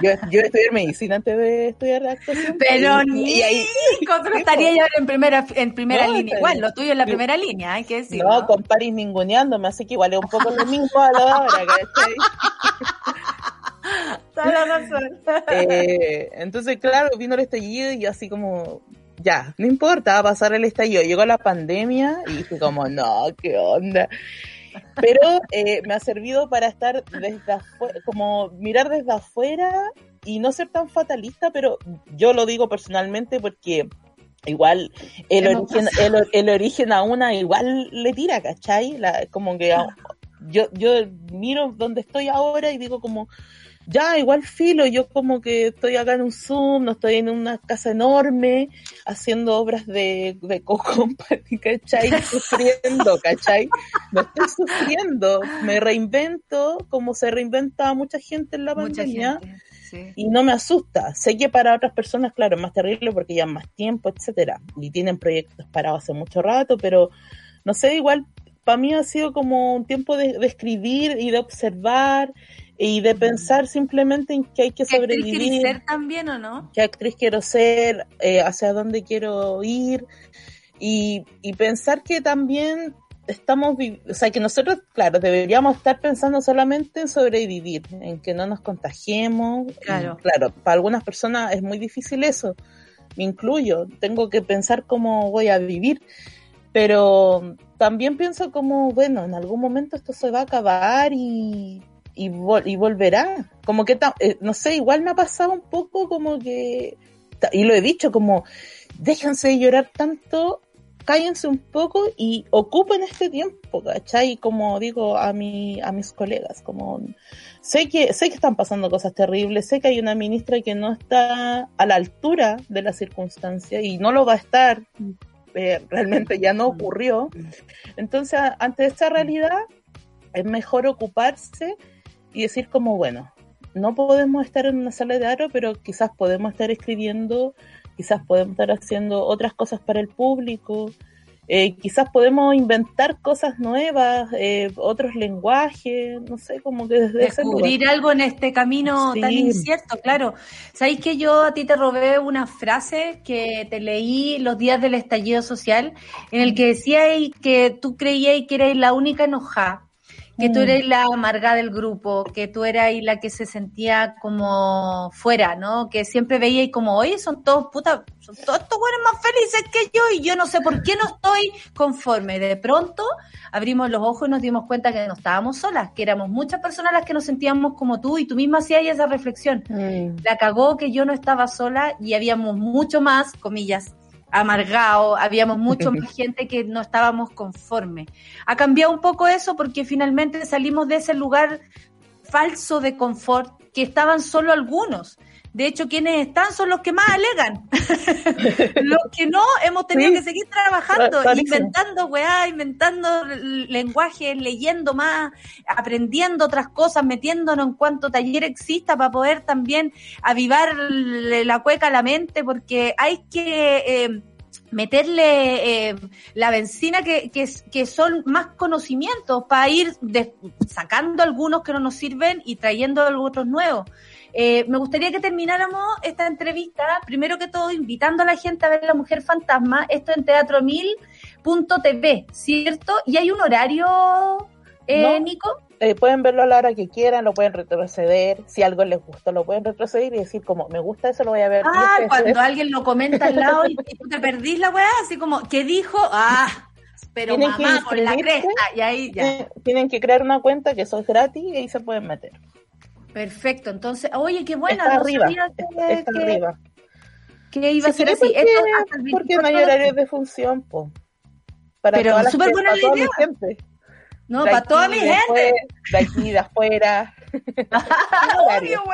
yo, yo estudié medicina antes de estudiar actuación. Pero ni ahí, tú no estarías ya en primera, en primera No, línea. Igual, lo tuyo es la primera línea, hay que decir. no, con Paris ninguneándome, así que igual es un poco lo mismo a la hora, ¿cachai? (laughs) Toda la razón. Eh, entonces, claro, vino el estallido y yo así como, ya, no importa, va a pasar el estallido. Llegó la pandemia y dije como, no, qué onda. Pero eh, me ha servido para estar desde afuera, como mirar desde afuera y no ser tan fatalista, pero yo lo digo personalmente porque igual el origen, el, el origen a una igual le tira, ¿cachai? La, como que yo, yo miro donde estoy ahora y digo como, ya, igual filo, yo como que estoy acá en un Zoom, no estoy en una casa enorme, haciendo obras de, de co-company, (laughs) ¿cachai? Sufriendo, ¿cachai? No estoy sufriendo, me reinvento como se reinventa mucha gente en la Mucha pandemia gente. Sí. y no me asusta. Sé que para otras personas, claro, es más terrible porque llevan más tiempo, etcétera, y tienen proyectos parados hace mucho rato, pero no sé, igual para mí ha sido como un tiempo de, de escribir y de observar y de pensar simplemente en que hay que ¿Qué actriz sobrevivir, ser también o no? qué actriz quiero ser, eh, hacia dónde quiero ir y, y pensar que también estamos, o sea, que nosotros, claro, deberíamos estar pensando solamente en sobrevivir, en que no nos contagiemos. y, Claro. claro, para algunas personas es muy difícil eso, me incluyo, tengo que pensar cómo voy a vivir, pero también pienso como, bueno, en algún momento esto se va a acabar y, y, volverá. Como que, eh, no sé, igual me ha pasado un poco como que, y lo he dicho, como, déjense de llorar tanto, cállense un poco y ocupen este tiempo, ¿cachai? Como digo a, mi, a mis colegas, como, sé que, sé que están pasando cosas terribles, sé que hay una ministra que no está a la altura de la circunstancia y no lo va a estar, eh, realmente ya no ocurrió. Entonces, ante esta realidad, es mejor ocuparse y decir como, bueno, no podemos estar en una sala de aro, pero quizás podemos estar escribiendo, quizás podemos estar haciendo otras cosas para el público, eh, quizás podemos inventar cosas nuevas, eh, otros lenguajes, no sé, como que desde Descubrir algo en este camino tan incierto, claro. ¿Sabéis que yo a ti te robé una frase que te leí los días del estallido social, en el que decía que tú creías que erais la única enojada que tú mm. eres la amarga del grupo, que tú eras la que se sentía como fuera, ¿no? Que siempre veía y como, oye, son todos puta, son todos estos güeyes más felices que yo y yo no sé por qué no estoy conforme. De pronto abrimos los ojos y nos dimos cuenta que no estábamos solas, que éramos muchas personas las que nos sentíamos como tú y tú misma hacías esa reflexión. Mm. La cagó que yo no estaba sola y habíamos mucho más, comillas, amargado, habíamos mucho más (laughs) gente que no estábamos conformes. Ha cambiado un poco eso porque finalmente salimos de ese lugar falso de confort que estaban solo algunos. De hecho, quienes están son los que más alegan. (laughs) los que no, hemos tenido que seguir trabajando, inventando weá, inventando lenguajes, leyendo más, aprendiendo otras cosas, metiéndonos en cuanto taller exista para poder también avivar la cueca a la mente, porque hay que... Eh, meterle eh, la benzina que, que, que, son más conocimientos para ir sacando algunos que no nos sirven y trayendo otros nuevos. Eh, me gustaría que termináramos esta entrevista, primero que todo, invitando a la gente a ver La Mujer Fantasma, esto en teatromil.tv, ¿cierto? ¿Y hay un horario, eh, Nico? Eh, pueden verlo a la hora que quieran, lo pueden retroceder, si algo les gustó lo pueden retroceder y decir como, me gusta eso, lo voy a ver. Ah, cuando (laughs) alguien lo comenta al lado y, tú te perdís la weá, así como, ¿qué dijo? Ah, pero mamá, con la cresta, y ahí ya. Tienen que crear una cuenta que eso es gratis y ahí se pueden meter. Perfecto, entonces, oye, qué buena. Está arriba, está, arriba. Que iba a ser así. Porque, Esto porque no hay horarios de función, po. Para Pero súper buena idea. No, para toda mi gente. De aquí, de afuera. (laughs) (laughs) Obvio.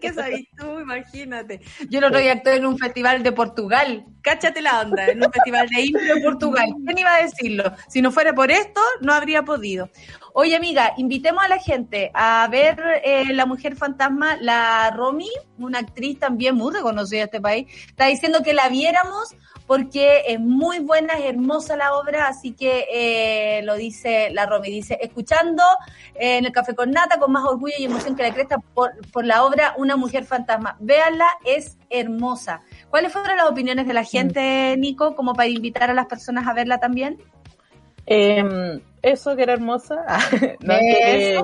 ¿Qué sabes tú? Imagínate. Yo lo otro actué en un festival de Portugal. Cáchate la onda, en un festival de impro de Portugal. ¿Quién iba a decirlo? Si no fuera por esto, no habría podido. Oye, amiga, invitemos a la gente a ver eh, La Mujer Fantasma. La Romy, una actriz también muy reconocida de este país, está diciendo que la viéramos porque es muy buena, es hermosa la obra, así que eh, lo dice la Romy, dice, escuchando eh, en el Café con Nata con más orgullo y emoción que la cresta por, por la obra Una Mujer Fantasma. Véanla, es hermosa. ¿Cuáles fueron las opiniones de la gente, Nico, como para invitar a las personas a verla también? Em, eso que era hermosa, (laughs) que,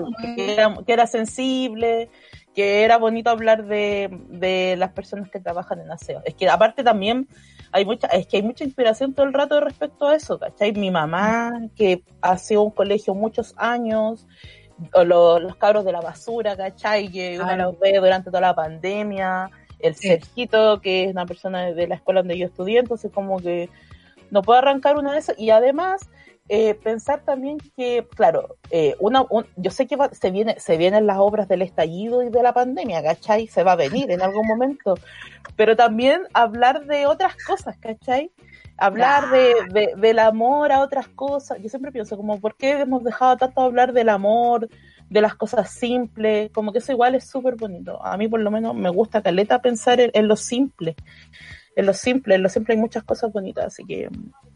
era, sensible, que era bonito hablar de, de las personas que trabajan en aseo. Es que aparte también hay mucha, es que hay mucha inspiración todo el rato respecto a eso, ¿cachai? Mi mamá, que ha sido un colegio muchos años, o los cabros de la basura, ¿cachai? Que uno los ve durante toda la pandemia, el Sergito, que es una persona de la escuela donde yo estudié, entonces como que no puedo arrancar una de esas, y además, eh, pensar también que, claro, eh, una, yo sé que se, viene, se vienen las obras del estallido y de la pandemia, ¿cachai? Se va a venir en algún momento, pero también hablar de otras cosas, ¿cachai? Hablar de, del amor a otras cosas. Yo siempre pienso como, ¿por qué hemos dejado tanto hablar del amor, de las cosas simples? Como que eso igual es súper bonito. A mí por lo menos me gusta, Caleta, pensar en lo simple en lo simple, en lo simple hay muchas cosas bonitas, así que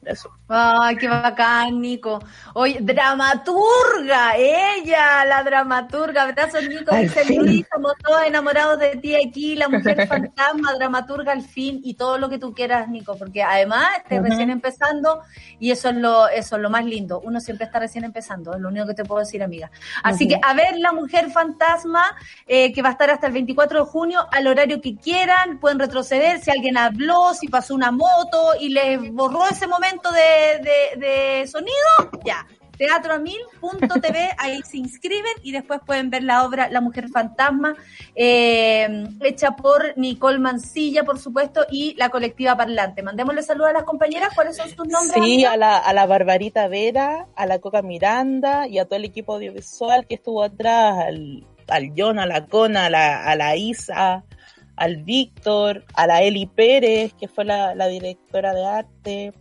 eso. Ay, qué bacán, Nico. Oye, dramaturga, ella, la dramaturga, abrazo Nico, dice Luis, todos enamorados de ti aquí, la mujer (laughs) fantasma, dramaturga al fin, y todo lo que tú quieras, Nico, porque además estás recién empezando, y eso es lo, eso es lo más lindo, uno siempre está recién empezando, es lo único que te puedo decir, amiga. Así que a ver la mujer fantasma, eh, que va a estar hasta el 24 de junio, al horario que quieran, pueden retroceder, si alguien habló, y pasó una moto y les borró ese momento de, de, sonido, ya. teatroamil.tv, (laughs) ahí se inscriben y después pueden ver la obra La Mujer Fantasma, eh, hecha por Nicole Mancilla, por supuesto, y la colectiva Parlante. Mandémosle saludos a las compañeras, ¿cuáles son sus nombres? Sí, a la, a la Barbarita Vera, a la Coca Miranda y a todo el equipo audiovisual que estuvo atrás, al, al John, a la Cona, a la, a la Isa, al Víctor, a la Eli Pérez, que fue la, la directora de arte,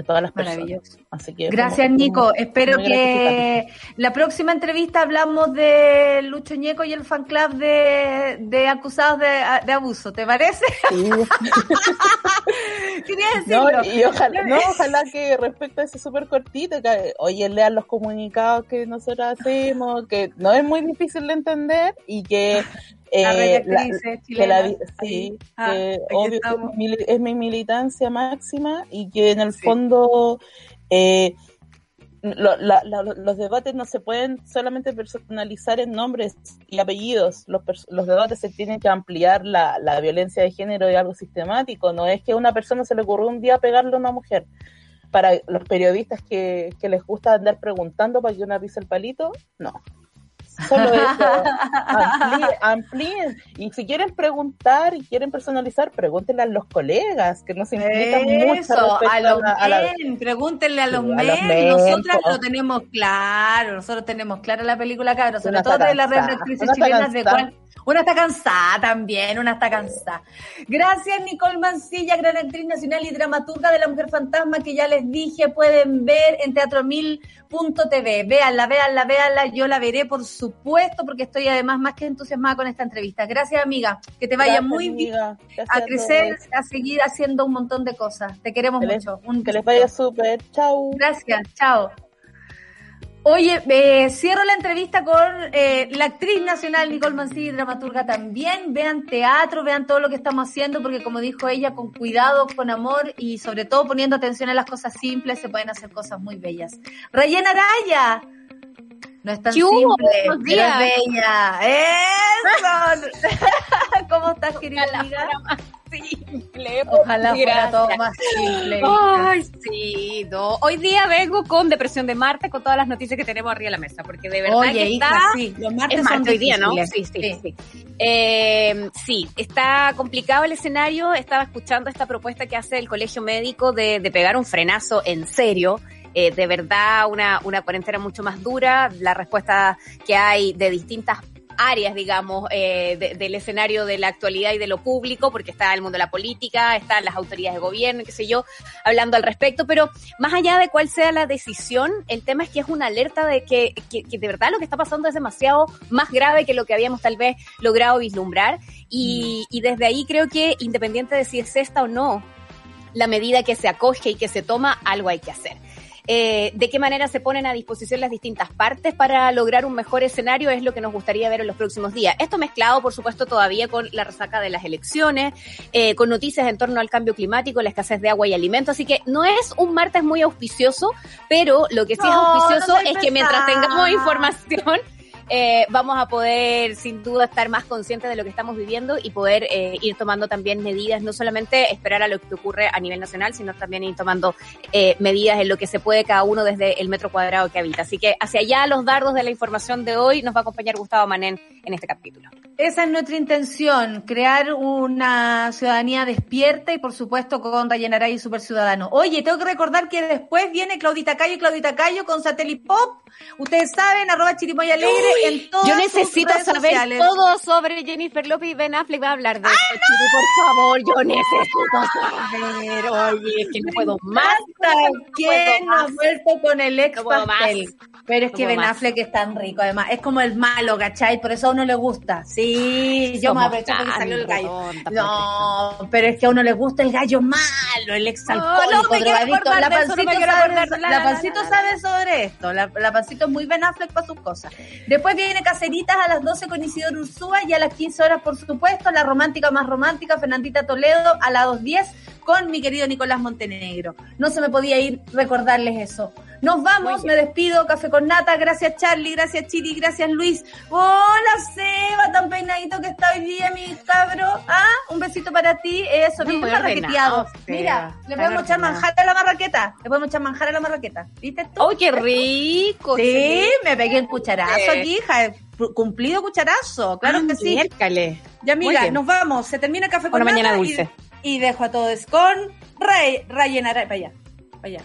a todas las personas. Así que Gracias, Nico. Espero que la próxima entrevista hablamos de Lucho Ñeco y el fan club de, de acusados de, de abuso. ¿Te parece? Sí. (laughs) Quería decirlo. No, y ojalá, no, (laughs) ojalá que respecto a ese súper cortito, que oye, lean los comunicados que nosotros hacemos, que no es muy difícil de entender y que eh, la, que la, sí, ah, que obvio es mi, es mi, militancia máxima y que en el sí. fondo eh, lo, la, la, los debates no se pueden solamente personalizar en nombres y apellidos. Los, los debates se tienen que ampliar la, la violencia de género y algo sistemático. No es que a una persona se le ocurrió un día pegarle a una mujer. Para los periodistas que, que les gusta andar preguntando para que una pise el palito, no. Solo eso. (laughs) Amplíen, amplíen. Y si quieren preguntar y quieren personalizar, pregúntenle a los colegas, que nos implican eso, mucho. A los a, a la... men, pregúntenle a los, sí, men. A los men. Nosotras lo tenemos claro, nosotros tenemos clara la película, cabrón, sobre todo de las actrices chilenas de cuál una está cansada también, una está cansada. Gracias, Nicole Mancilla, gran actriz nacional y dramaturga de La Mujer Fantasma, que ya les dije, pueden ver en teatromil.tv. Véanla, véanla, véanla. Yo la veré, por supuesto, porque estoy además más que entusiasmada con esta entrevista. Gracias, amiga. Que te vaya Gracias, muy bien a crecer, a seguir haciendo un montón de cosas. Te queremos que mucho. Les, un que les vaya súper. Chao. Gracias, chao. Oye, eh, cierro la entrevista con eh, la actriz nacional Nicole Mancilla y dramaturga también. Vean teatro, vean todo lo que estamos haciendo, porque como dijo ella, con cuidado, con amor y sobre todo poniendo atención a las cosas simples, se pueden hacer cosas muy bellas. Rayena Araya. No es tan simple, pero es bella. (laughs) ¡Eso! (laughs) ¿Cómo estás, querida amiga? Simple. Ojalá fuera todo más simple. Ay, sí, no. Hoy día vengo con Depresión de Marte, con todas las noticias que tenemos arriba de la mesa, porque de verdad Oye, que hija, está... sí, los martes es son hoy día, ¿no? Sí, sí, Sí. sí. Eh, sí, está complicado el escenario. Estaba escuchando esta propuesta que hace el Colegio Médico de, de pegar un frenazo en serio. Eh, de verdad, una, una cuarentena mucho más dura. La respuesta que hay de distintas áreas, digamos, eh, de, del escenario de la actualidad y de lo público, porque está el mundo de la política, están las autoridades de gobierno, qué sé yo, hablando al respecto, pero más allá de cuál sea la decisión, el tema es que es una alerta de que, de verdad lo que está pasando es demasiado más grave que lo que habíamos tal vez logrado vislumbrar, y, y desde ahí creo que independiente de si es esta o no, la medida que se acoge y que se toma, algo hay que hacer eh, de qué manera se ponen a disposición las distintas partes para lograr un mejor escenario es lo que nos gustaría ver en los próximos días. Esto mezclado, por supuesto, todavía con la resaca de las elecciones, eh, con noticias en torno al cambio climático, la escasez de agua y alimentos. Así que no es un martes muy auspicioso, pero lo que sí No, es auspicioso no es que mientras tengamos (laughs) información, eh, vamos a poder sin duda estar más conscientes de lo que estamos viviendo y poder eh, ir tomando también medidas, no solamente esperar a lo que ocurre a nivel nacional, sino también ir tomando eh, medidas en lo que se puede cada uno desde el metro cuadrado que habita. Así que hacia allá los dardos de la información de hoy nos va a acompañar Gustavo Manén en este capítulo. Esa es nuestra intención, crear una ciudadanía despierta y por supuesto con Rayenaray y Super Ciudadano. Oye, tengo que recordar que después viene Claudita Cayo y Claudita Cayo con Satellite Pop. Ustedes saben, arroba chirimoy alegre en todas Yo sus necesito redes saber sociales. todo sobre Jennifer López y Ben Affleck. Va a hablar de esto, Chiri, por favor. Yo necesito saber. Oye, es que no puedo más. No ¿Quién ha vuelto con el ex No pastel? Pero es No que Ben más. Affleck es tan rico, además. Es como el malo, ¿cachai? Por eso a uno le gusta. Sí, yo me Somos aprovecho porque salió el gallo. No, pero es que a uno le gusta el gallo malo, el ex No, alcohólico, no drogadicto. La eso, no pancito, sabe, sobre esto. La, la pancito es muy Ben Affleck para sus cosas. Después viene Caceritas a las 12 con Isidoro Ursúa y a las 15 horas, por supuesto, la romántica más romántica, Fernandita Toledo, a las 2.10 con mi querido Nicolás Montenegro. No se me podía ir recordarles eso. Nos vamos, me despido, café con nata, gracias Charlie, gracias Chiri, gracias Luis. Hola Seba, tan peinadito que está hoy día, mi cabro. Ah, un besito para ti, eso, Muy bien marraqueteado. Mira, le podemos echar manjar a la marraqueta, le podemos echar manjar a la marraqueta. ¿Viste tú? ¡Oh, qué rico! Sí, me pegué un cucharazo aquí, hija. Cumplido cucharazo, claro que sí. Ya, bien. nos vamos. Se termina el café con Una mañana nata y- dulce. Y, dejo a todos con Ray, Rayen Araya. Para allá, para allá.